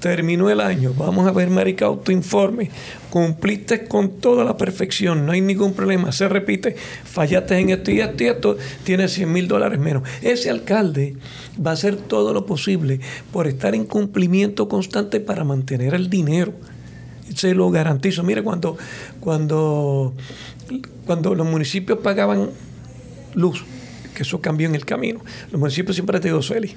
terminó el año, vamos a ver, Maricao, tu informe, cumpliste con toda la perfección, no hay ningún problema, se repite, fallaste en esto y esto y esto, tienes 100 mil dólares menos. Ese alcalde va a hacer todo lo posible por estar en cumplimiento constante para mantener el dinero. Se lo garantizo. Mire, cuando, cuando, cuando los municipios pagaban luz, que eso cambió en el camino, los municipios siempre han tenido sueli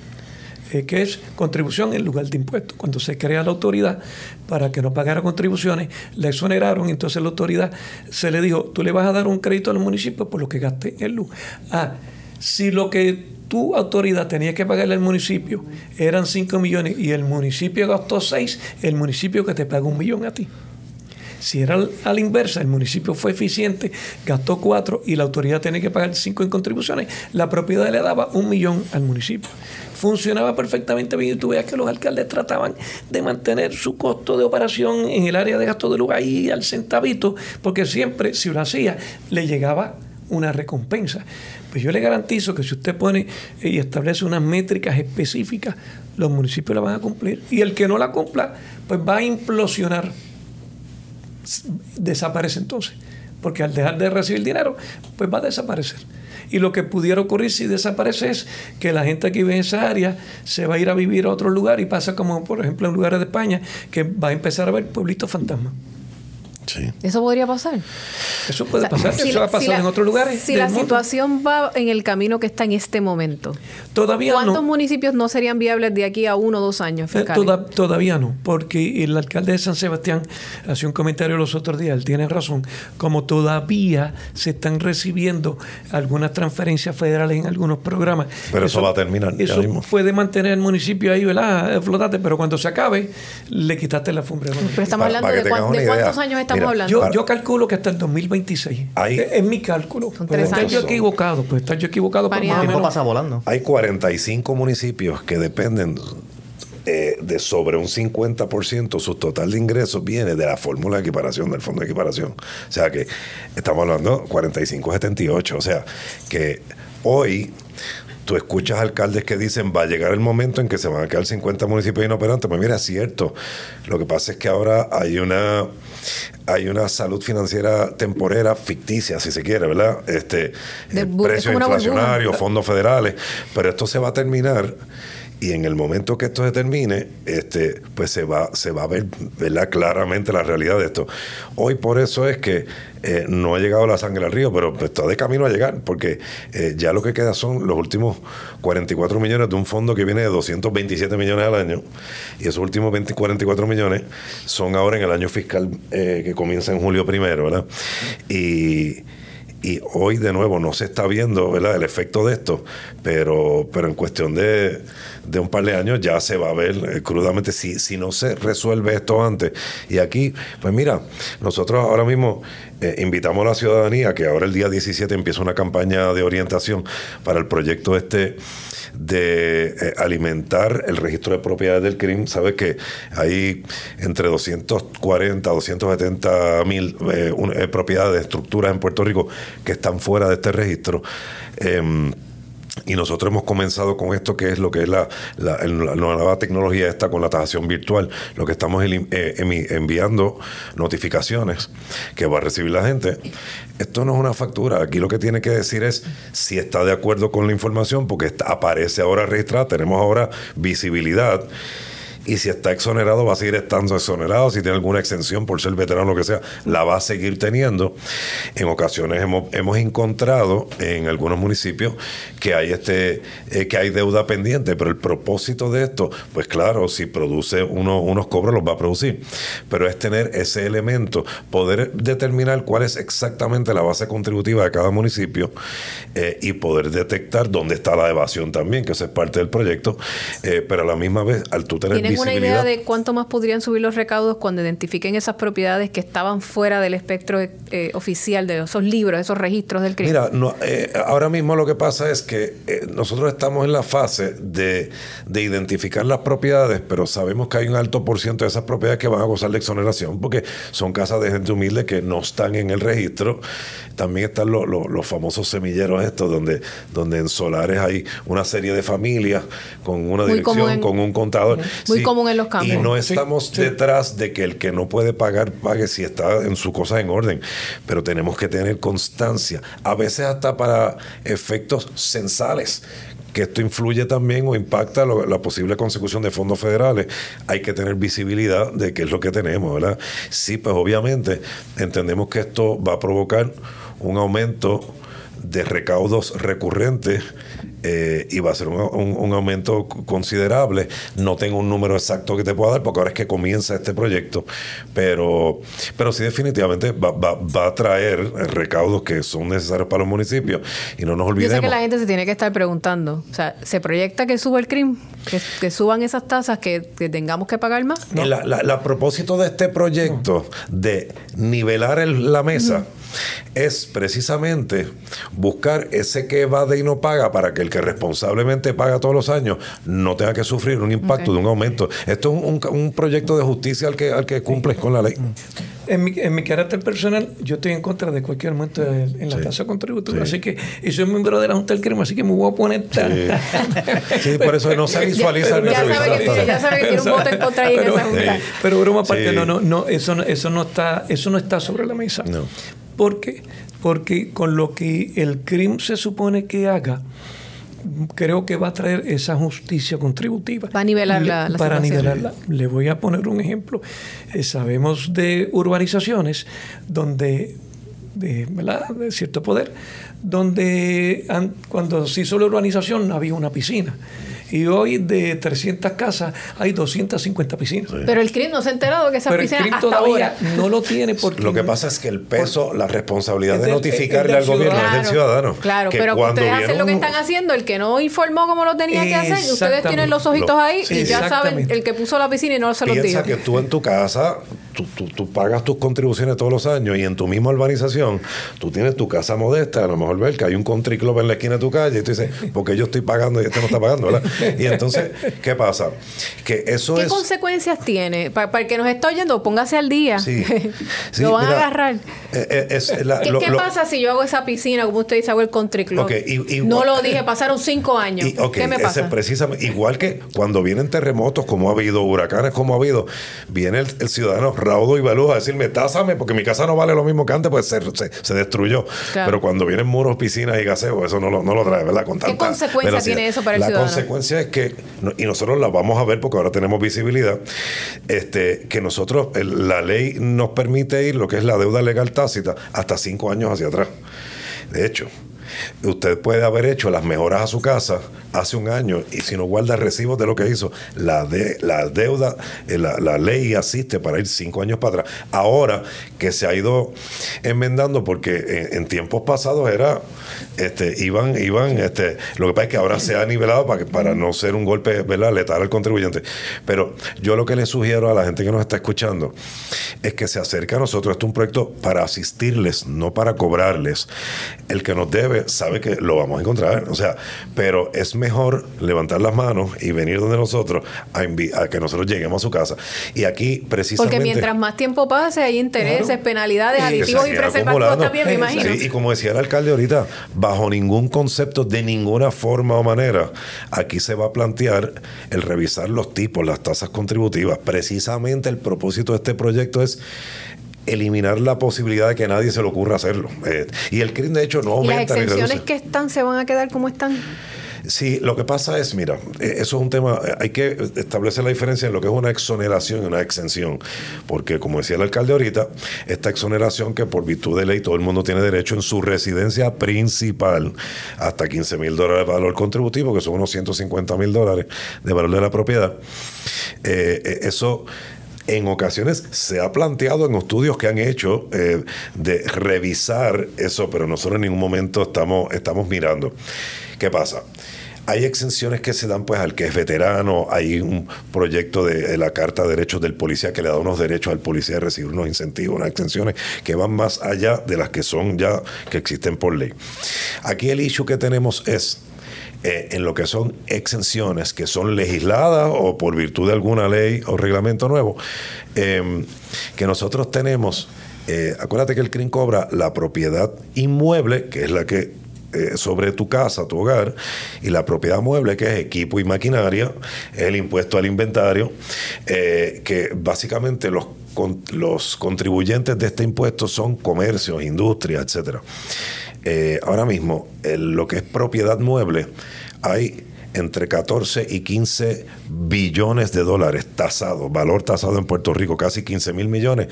eh, que es contribución en lugar de impuesto. Cuando se crea la autoridad para que no pagara contribuciones, la exoneraron, entonces la autoridad se le dijo, tú le vas a dar un crédito a los municipios por lo que gaste en luz. Ah, si lo que tu autoridad tenía que pagarle al municipio, eran 5 millones y el municipio gastó 6, el municipio que te paga un millón a ti. Si era a la inversa, el municipio fue eficiente, gastó 4 y la autoridad tenía que pagar 5 en contribuciones, la propiedad le daba un millón al municipio funcionaba perfectamente bien y tú veas que los alcaldes trataban de mantener su costo de operación en el área de gasto de lugar ahí al centavito, porque siempre, si lo hacía, le llegaba una recompensa. Pues yo le garantizo que si usted pone y establece unas métricas específicas, los municipios la van a cumplir. Y el que no la cumpla, pues va a implosionar. Desaparece entonces. Porque al dejar de recibir dinero, pues va a desaparecer. Y lo que pudiera ocurrir si desaparece es que la gente que vive en esa área se va a ir a vivir a otro lugar y pasa como, por ejemplo, en lugares de España, que va a empezar a ver pueblitos fantasmas. ¿Eso podría pasar? Eso puede pasar, eso va a pasar en otros lugares. Si la situación va en el camino que está en este momento, todavía ¿cuántos municipios no serían viables de aquí a uno o dos años? Eh, todavía no, porque el alcalde de San Sebastián hacía un comentario los otros días, él tiene razón, como todavía se están recibiendo algunas transferencias federales en algunos programas. Pero eso, va a terminar. Eso puede mantener el municipio ahí, ¿verdad? Eh, flotante, pero cuando se acabe, le quitaste la fumbre. Pero estamos hablando de, cuántos años estamos hablando. Yo, yo calculo que hasta el 2026. es, mi cálculo. Puede estar yo equivocado, puede estar yo equivocado. Pero más tiempo pasa volando. Hay 45 municipios que dependen eh, de sobre un 50%, su total de ingresos viene de la fórmula de equiparación, del fondo de equiparación. O sea que estamos hablando 45-78. O sea que hoy tú escuchas alcaldes que dicen va a llegar el momento en que se van a quedar 50 municipios inoperantes. Pues mira, es cierto. Lo que pasa es que ahora hay una hay una salud financiera temporera ficticia, si se quiere, ¿verdad? Este, precios inflacionarios, fondos federales, pero esto se va a terminar y en el momento que esto se termine, este, pues se va, se va a ver claramente la realidad de esto. Hoy por eso es que eh, no ha llegado la sangre al río, pero está de camino a llegar, porque eh, ya lo que queda son los últimos 44 millones de un fondo que viene de 227 millones al año, y esos últimos 20, 44 millones son ahora en el año fiscal eh, que comienza en julio primero, ¿verdad? Y y hoy de nuevo no se está viendo ¿verdad? el efecto de esto, pero, pero en cuestión de, de un par de años ya se va a ver eh, crudamente si, si no se resuelve esto antes. Y aquí, pues mira, nosotros ahora mismo eh, invitamos a la ciudadanía que ahora el día 17 empieza una campaña de orientación para el proyecto este de eh, alimentar el registro de propiedades del crimen. Sabes que hay entre 240, 270 mil propiedades, de estructuras en Puerto Rico que están fuera de este registro. Y nosotros hemos comenzado con esto que es lo que es la, nueva tecnología esta con la tasación virtual. Lo que estamos eh, enviando notificaciones que va a recibir la gente. Esto no es una factura. Aquí lo que tiene que decir es si está de acuerdo con la información porque aparece ahora registrada. Tenemos ahora visibilidad y si está exonerado va a seguir estando exonerado, si tiene alguna exención por ser veterano o lo que sea, la va a seguir teniendo. En ocasiones hemos, hemos encontrado en algunos municipios que hay este eh, que hay deuda pendiente, pero el propósito de esto, pues claro, si produce uno, unos cobros los va a producir, pero es tener ese elemento, poder determinar cuál es exactamente la base contributiva de cada municipio eh, y poder detectar dónde está la evasión también, que eso es parte del proyecto, eh, pero a la misma vez, al tú tener una idea de cuánto más podrían subir los recaudos cuando identifiquen esas propiedades que estaban fuera del espectro eh, oficial de esos libros, esos registros del crimen? Mira, no, eh, ahora mismo lo que pasa es que eh, nosotros estamos en la fase de, de, identificar las propiedades, pero sabemos que hay un alto por ciento de esas propiedades que van a gozar de exoneración porque son casas de gente humilde que no están en el registro. También están los famosos semilleros estos, donde, donde en solares hay una serie de familias con una dirección, con un contador común en los campos. Y no estamos detrás de que el que no puede pagar pague si está en su cosa en orden, pero tenemos que tener constancia, a veces hasta para efectos censales que esto influye también o impacta la posible consecución de fondos federales, hay que tener visibilidad de qué es lo que tenemos, ¿verdad? Sí, pues obviamente entendemos que esto va a provocar un aumento de recaudos recurrentes eh, y va a ser un, un- un aumento considerable. No tengo un número exacto que te pueda dar porque ahora es que comienza este proyecto, pero, pero sí definitivamente va, va- va a traer recaudos que son necesarios para los municipios y no nos Yo olvidemos. sé que la gente se tiene que estar preguntando, o sea, ¿se proyecta que suba el crimen? ¿Que, que suban esas tasas, que, que tengamos que pagar más? La, la- la propósito de este proyecto de nivelar el- la mesa es precisamente buscar ese que evade y no paga para que el que responsablemente paga todos los años no tenga que sufrir un impacto de un aumento. Esto es un, un- un proyecto de justicia al que, al que cumple con la ley. En mi, en mi carácter personal, yo estoy en contra de cualquier aumento de- en la Sí. tasa contributiva. Sí. Así que, y soy miembro de la Junta del Crimen, así que me voy a poner tan. Sí, por eso no se visualiza ni Ya sabe, que, ya sabe que tiene un voto en contra ahí en Pero- esa junta. Sí. Pero broma aparte, Sí. no, no, no, eso no, eso no está, eso no está sobre la mesa. No. ¿Por qué? Porque con lo que el crimen se supone que haga, creo que va a traer esa justicia contributiva. Va a nivelar la- la Para situación. nivelarla. Le voy a poner un ejemplo. Eh, sabemos de urbanizaciones donde, de, ¿verdad? de cierto poder, donde an- cuando se hizo la urbanización no había una piscina. Y hoy de 300 casas hay 250 piscinas. Pero el CRIM no se ha enterado de que esa Pero el piscina CRIM hasta todavía ahora. no lo tiene porque... Lo que pasa es que el peso, la responsabilidad Es de del- notificarle al gobierno es del Claro, ciudadano. Claro, Que pero cuando ustedes hacen lo que están haciendo, el que no informó como lo tenía que hacer, ustedes tienen los ojitos Lo- ahí y ya saben el que puso la piscina y no se los Piensa dijo. que tú en tu casa, tú, tú- tú pagas tus contribuciones todos los años y en tu misma urbanización, tú tienes tu casa modesta, a lo mejor ves que hay un country club en la esquina de tu calle y tú dices, porque yo estoy pagando y este no está pagando, ¿verdad? Y entonces, ¿qué pasa? Que eso ¿Qué es... consecuencias tiene? Pa- Para, el que nos está oyendo, póngase al día. Sí, sí, lo van mira, a agarrar. eh, eh, es la- ¿Qué, lo- qué lo- pasa si yo hago esa piscina, como usted dice, hago el country club? Y- no lo dije, pasaron cinco años. Y, ¿Qué me pasa? es precisamente igual que cuando vienen terremotos, como ha habido, huracanes, como ha habido, viene el, el ciudadano raudo y veloz a decirme, tásame, porque mi casa no vale lo mismo que antes, pues se, se- se destruyó. Claro. Pero cuando vienen muros, piscinas y gaseos, eso no lo, no lo trae, ¿verdad? Con ¿Qué consecuencia velocidad. tiene eso para el la ciudadano? consecuencia es que, y nosotros la vamos a ver porque ahora tenemos visibilidad, este, que nosotros, la ley nos permite ir lo que es la deuda legal tácita hasta cinco años hacia atrás. De hecho, usted puede haber hecho las mejoras a su casa hace un año y si no guarda recibos de lo que hizo, la, de, la deuda, eh, la, la ley asiste para ir cinco años para atrás. Ahora que se ha ido enmendando porque en, tiempos pasados era, este, iban, iban, este, lo que pasa es que ahora se ha nivelado para, que- para no ser un golpe ¿verdad? letal al contribuyente. Pero yo lo que le sugiero a la gente que nos está escuchando es que se acerque a nosotros. Esto es un proyecto para asistirles, no para cobrarles. El que nos debe sabe que lo vamos a encontrar. O sea, pero es mejor levantar las manos y venir donde nosotros a, que nosotros lleguemos a su casa. Y aquí precisamente... Porque mientras más tiempo pase, hay intereses, Claro. penalidades, Y aditivos y preservativos acumulando. también, me imagino. Sí, y como decía el alcalde ahorita, bajo ningún concepto, de ninguna forma o manera, aquí se va a plantear el revisar los tipos, las tasas contributivas. Precisamente el propósito de este proyecto es eliminar la posibilidad de que nadie se le ocurra hacerlo. Eh, y el crimen, de hecho, no ¿Y las aumenta ni exenciones que están se van a quedar como están? Sí, lo que pasa es, mira, eh, eso es un tema, eh, hay que establecer la diferencia en lo que es una exoneración y una exención, porque como decía el alcalde ahorita, esta exoneración que por virtud de ley todo el mundo tiene derecho en su residencia principal hasta 15 mil dólares de valor contributivo, que son unos 150 mil dólares de valor de la propiedad, eh, eh, eso en ocasiones se ha planteado en estudios que han hecho de revisar eso, pero nosotros en ningún momento estamos, estamos mirando. ¿Qué pasa? Hay exenciones que se dan pues al que es veterano, hay un proyecto de, la Carta de Derechos del Policía que le da unos derechos al policía de recibir unos incentivos, unas exenciones que van más allá de las que son ya que existen por ley. Aquí el issue que tenemos es eh, en lo que son exenciones que son legisladas o por virtud de alguna ley o reglamento nuevo, eh, que nosotros tenemos, eh, acuérdate que el CRIM cobra la propiedad inmueble, que es la que eh, sobre tu casa, tu hogar, y la propiedad mueble, que es equipo y maquinaria, el impuesto al inventario, eh, que básicamente los, los contribuyentes de este impuesto son comercios, industrias, etcétera. Eh, ahora mismo, lo que es propiedad mueble, hay entre 14 y 15 billones de dólares tasados, valor tasado en Puerto Rico, casi 15 mil millones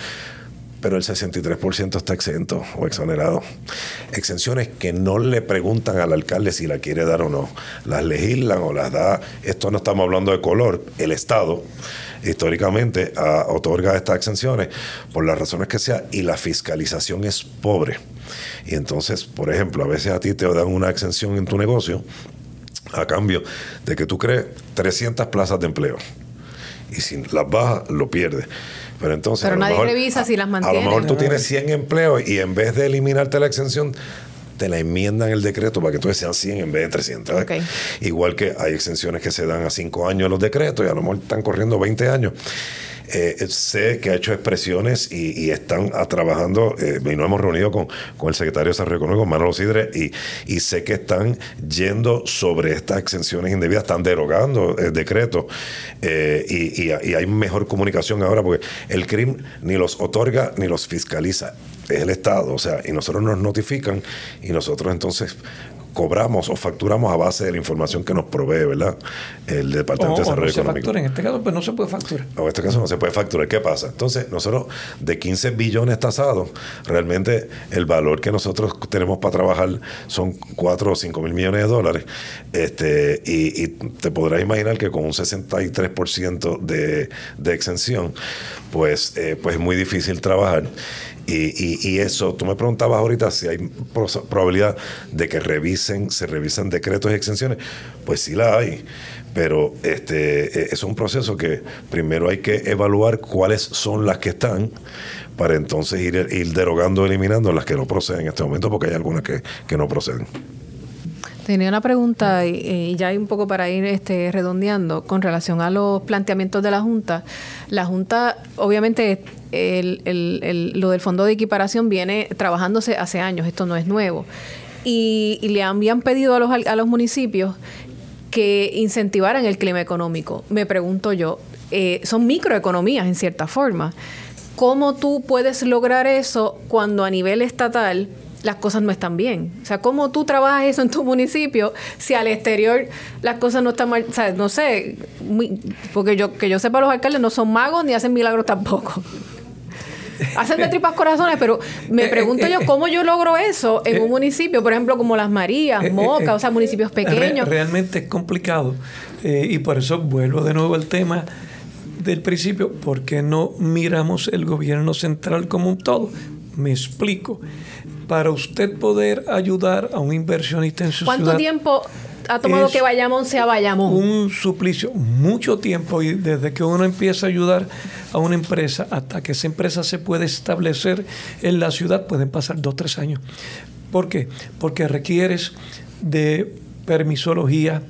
pero el 63% está exento o exonerado. Exenciones que no le preguntan al alcalde si la quiere dar o no. Las legislan o las da. Esto no estamos hablando de color. El Estado históricamente otorga estas exenciones por las razones que sea y la fiscalización es pobre. Y entonces, por ejemplo, a veces a ti te dan una exención en tu negocio a cambio de que tú crees 300 plazas de empleo. Y si las bajas, lo pierdes. Pero entonces. Pero nadie revisa si las mantiene. A lo mejor tú tienes 100 empleos y en vez de eliminarte la exención, te la enmiendan el decreto para que tú sean 100 en vez de 300. Igual que hay exenciones que se dan a 5 años en los decretos y a lo mejor están corriendo 20 años. Eh, sé que ha hecho expresiones y, están trabajando, eh, y nos hemos reunido con, el secretario de Desarrollo Económico, Manuel Sidre, y, y, sé que están yendo sobre estas exenciones indebidas, están derogando el decreto, eh, y, y, hay mejor comunicación ahora, porque el crimen ni los otorga ni los fiscaliza, es el Estado, o sea, y nosotros nos notifican, y nosotros entonces cobramos o facturamos a base de la información que nos provee, ¿verdad? El Departamento de Desarrollo Económico. En este caso, pues no se puede facturar. en este caso no se puede facturar. ¿Qué pasa? Entonces, nosotros de 15 billones tasados, realmente el valor que nosotros tenemos para trabajar son 4 o 5 mil millones de dólares. Este, y, te podrás imaginar que con un 63% de, de exención, pues, eh, pues es muy difícil trabajar. Y, eso, tú me preguntabas ahorita si hay probabilidad de que revisen, se revisan decretos y exenciones. Pues sí la hay, pero este e, es un proceso que primero hay que evaluar cuáles son las que están para entonces ir, ir derogando, eliminando las que no proceden en este momento, porque hay algunas que, que no proceden. Tenía una pregunta y, ya hay un poco para ir este, redondeando con relación a los planteamientos de la Junta. La Junta, obviamente, lo del fondo de equiparación viene trabajándose hace años, esto no es nuevo. Y, le habían pedido a los, a los municipios que incentivaran el clima económico. Me pregunto yo, eh, son microeconomías en cierta forma. ¿Cómo tú puedes lograr eso cuando a nivel estatal las cosas no están bien. O sea, ¿cómo tú trabajas eso en tu municipio si al exterior las cosas no están mal? O sea, no sé, porque yo que yo sepa los alcaldes no son magos ni hacen milagros tampoco. Hacen de tripas corazones, pero me eh, pregunto eh, yo eh, cómo yo logro eso en un municipio, por ejemplo, como Las Marías, Moca, o sea, municipios pequeños. realmente es complicado y por eso vuelvo de nuevo al tema del principio, ¿por qué no miramos el gobierno central como un todo? Me explico para usted poder ayudar a un inversionista en su ciudad. ¿Cuánto tiempo ha tomado que Bayamón sea Bayamón? Un suplicio, mucho tiempo, y desde que uno empieza a ayudar a una empresa hasta que esa empresa se puede establecer en la ciudad, pueden pasar dos tres años. ¿Por qué? Porque requieres de permisología,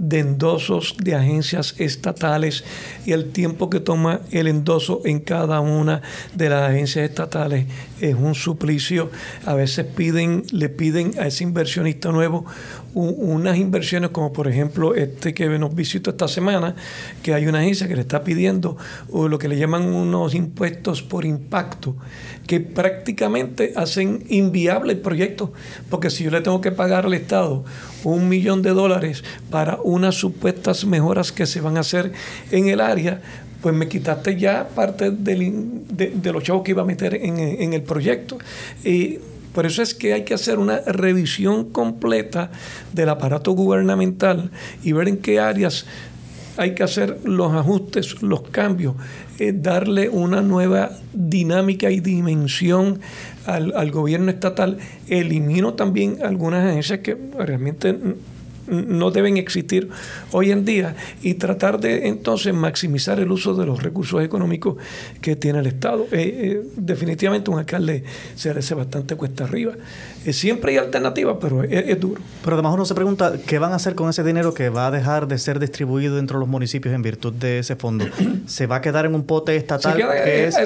de endosos de agencias estatales y el tiempo que toma el endoso en cada una de las agencias estatales es un suplicio. A veces piden, le piden a ese inversionista nuevo unas inversiones como por ejemplo este que nos visitó esta semana, que hay una agencia que le está pidiendo lo que le llaman unos impuestos por impacto, que prácticamente hacen inviable el proyecto, porque si yo le tengo que pagar al Estado un millón de dólares para unas supuestas mejoras que se van a hacer en el área, pues me quitaste ya parte de, los chavos que iba a meter en, en el proyecto. Y por eso es que hay que hacer una revisión completa del aparato gubernamental y ver en qué áreas hay que hacer los ajustes, los cambios, eh, darle una nueva dinámica y dimensión al, al, gobierno estatal. Elimino también algunas agencias que realmente no deben existir hoy en día y tratar de entonces maximizar el uso de los recursos económicos que tiene el Estado. Eh, eh, definitivamente un alcalde se hace bastante cuesta arriba. Eh, siempre hay alternativas, pero es, duro. Pero además uno se pregunta, ¿qué van a hacer con ese dinero que va a dejar de ser distribuido dentro de los municipios en virtud de ese fondo? ¿Se va a quedar en un pote estatal?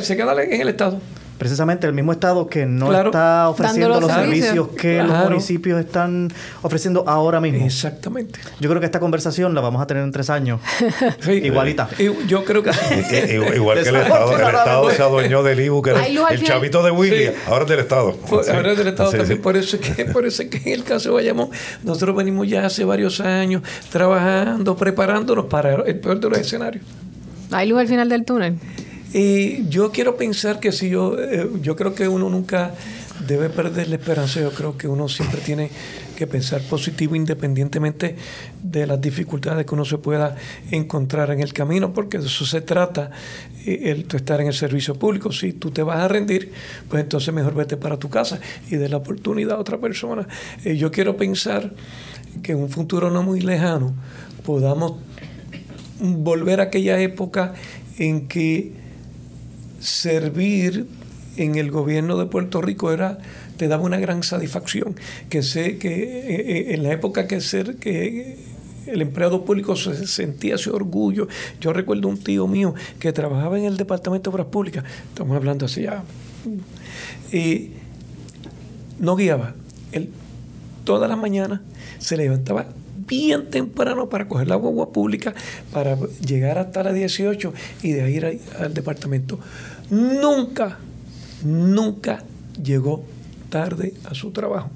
se queda en el Estado precisamente el mismo Estado que no está ofreciendo los, servicios, que los municipios están ofreciendo ahora mismo. Exactamente. Yo creo que esta conversación la vamos a tener en tres años. Igualita. yo creo que Igual que el Estado, el Estado se adueñó del IBU, que era el, chavito de Willy, ahora es del Estado. ahora es del Estado también. Por, eso es que, por eso es que en el caso de Bayamón, nosotros venimos ya hace varios años trabajando, preparándonos para el peor de los escenarios. ¿Hay luz al final del túnel? Y yo quiero pensar que si yo, eh, yo creo que uno nunca debe perder la esperanza, yo creo que uno siempre tiene que pensar positivo independientemente de las dificultades que uno se pueda encontrar en el camino, porque de eso se trata eh, el, estar en el servicio público. Si tú te vas a rendir, pues entonces mejor vete para tu casa y de la oportunidad a otra persona. Eh, yo quiero pensar que en un futuro no muy lejano podamos volver a aquella época en que servir en el gobierno de Puerto Rico era te daba una gran satisfacción que sé que eh, eh, en la época que ser que el empleado público se sentía ese orgullo. Yo recuerdo un tío mío que trabajaba en el Departamento de Obras Públicas, estamos hablando así ya, y no guiaba. Él todas las mañanas se levantaba bien temprano para coger la guagua pública, para llegar hasta las 18 y de ahí ir al departamento. Nunca, nunca llegó tarde a su trabajo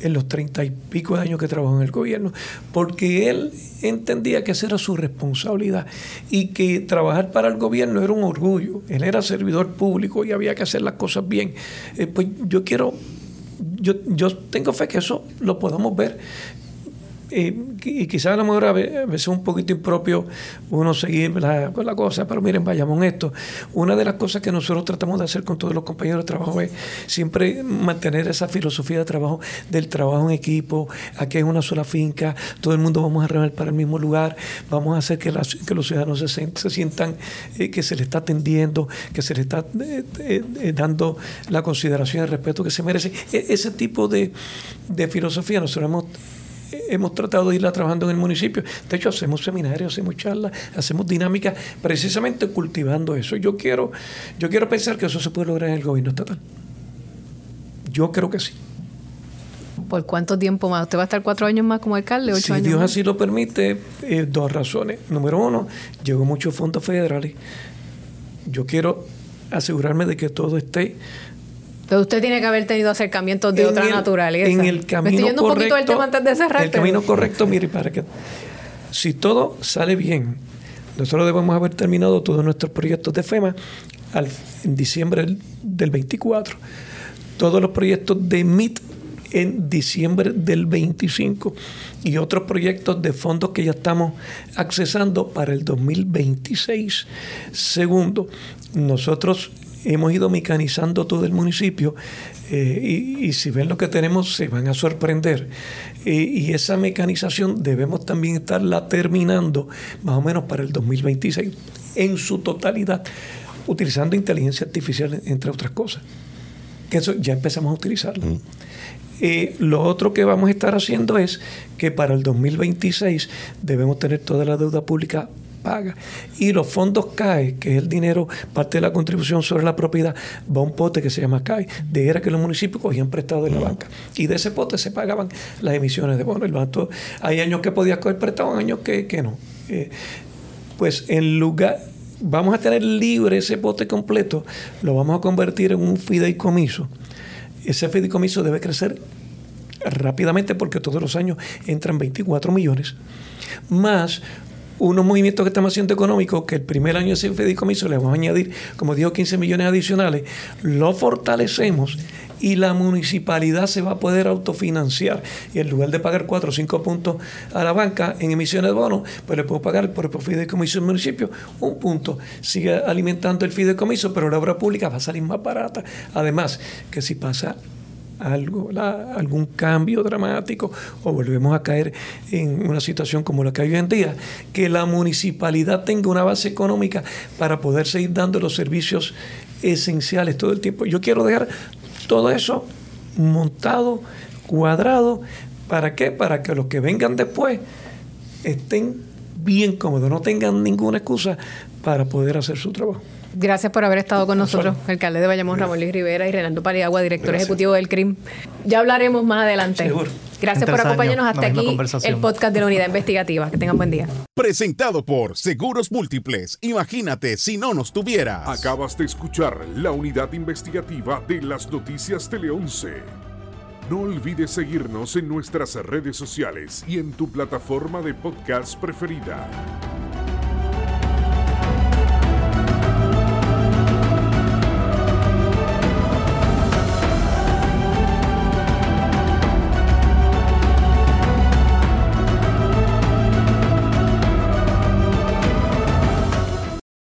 en los treinta y pico de años que trabajó en el gobierno, porque él entendía que esa era su responsabilidad y que trabajar para el gobierno era un orgullo. Él era servidor público y había que hacer las cosas bien. Eh, pues yo quiero, yo, yo tengo fe que eso lo podamos ver y quizás a lo mejor a veces es un poquito impropio uno seguir la, la cosa, pero miren, vayamos esto. Una de las cosas que nosotros tratamos de hacer con todos los compañeros de trabajo es siempre mantener esa filosofía de trabajo, del trabajo en equipo, aquí hay una sola finca, todo el mundo vamos a remar para el mismo lugar, vamos a hacer que, que los ciudadanos se, se sientan eh, que se les está atendiendo, que se les está eh, eh, dando la consideración y el respeto que se merece. E, ese tipo de, de filosofía nosotros hemos hemos tratado de irla trabajando en el municipio. De hecho, hacemos seminarios, hacemos charlas, hacemos dinámicas, precisamente cultivando eso. Yo quiero, yo quiero pensar que eso se puede lograr en el gobierno estatal. Yo creo que sí. ¿Por cuánto tiempo más? ¿Usted va a estar cuatro años más como alcalde? Ocho si Dios así lo permite, eh, dos razones. Número uno, llegó muchos fondos federales. Yo quiero asegurarme de que todo esté entonces usted tiene que haber tenido acercamientos de otra naturaleza. En el camino Me estoy correcto, un poquito del tema antes de cerrar. El camino correcto, mire, para que si todo sale bien, nosotros debemos haber terminado todos nuestros proyectos de FEMA en diciembre del, 24. Todos los proyectos de MIT en diciembre del 25 y otros proyectos de fondos que ya estamos accesando para el 2026. Segundo, nosotros hemos ido mecanizando todo el municipio eh, y, si ven lo que tenemos se van a sorprender. Eh, y esa mecanización debemos también estarla terminando más o menos para el 2026 en su totalidad, utilizando inteligencia artificial entre otras cosas. Que eso ya empezamos a utilizarlo. Mm. Eh, lo otro que vamos a estar haciendo es que para el 2026 debemos tener toda la deuda pública paga. Y los fondos CAE, que es el dinero, parte de la contribución sobre la propiedad, va a un pote que se llama CAE, de era que los municipios cogían prestado de la banca. Y de ese pote se pagaban las emisiones de bonos. El banco, hay años que podía coger prestado, años que, que no. Eh, pues en lugar, vamos a tener libre ese pote completo, lo vamos a convertir en un fideicomiso. Ese fideicomiso debe crecer rápidamente porque todos los años entran 24 millones, más unos movimientos que estamos haciendo económicos, que el primer año de fideicomiso le vamos a añadir, como dijo, 15 millones adicionales, lo fortalecemos y la municipalidad se va a poder autofinanciar. Y en lugar de pagar 4 o 5 puntos a la banca en emisiones de bonos, pues le puedo pagar por el fideicomiso del municipio un punto. Sigue alimentando el fideicomiso, pero la obra pública va a salir más barata. Además, que si pasa algo, algún cambio dramático o volvemos a caer en una situación como la que hay hoy en día, que la municipalidad tenga una base económica para poder seguir dando los servicios esenciales todo el tiempo. Yo quiero dejar todo eso montado, cuadrado, ¿para qué? Para que los que vengan después estén bien cómodos, no tengan ninguna excusa para poder hacer su trabajo. Gracias por haber estado con nosotros, alcalde de Bayamón, Ramón Luis Rivera y Renaldo Pariagua, director ejecutivo del CRIM. Ya hablaremos más adelante. Gracias por acompañarnos hasta aquí el podcast de la unidad investigativa. Que tengan buen día. Presentado por Seguros Múltiples. Imagínate si no nos tuvieras. Acabas de escuchar la unidad investigativa de las noticias Tele 11. No olvides seguirnos en nuestras redes sociales y en tu plataforma de podcast preferida.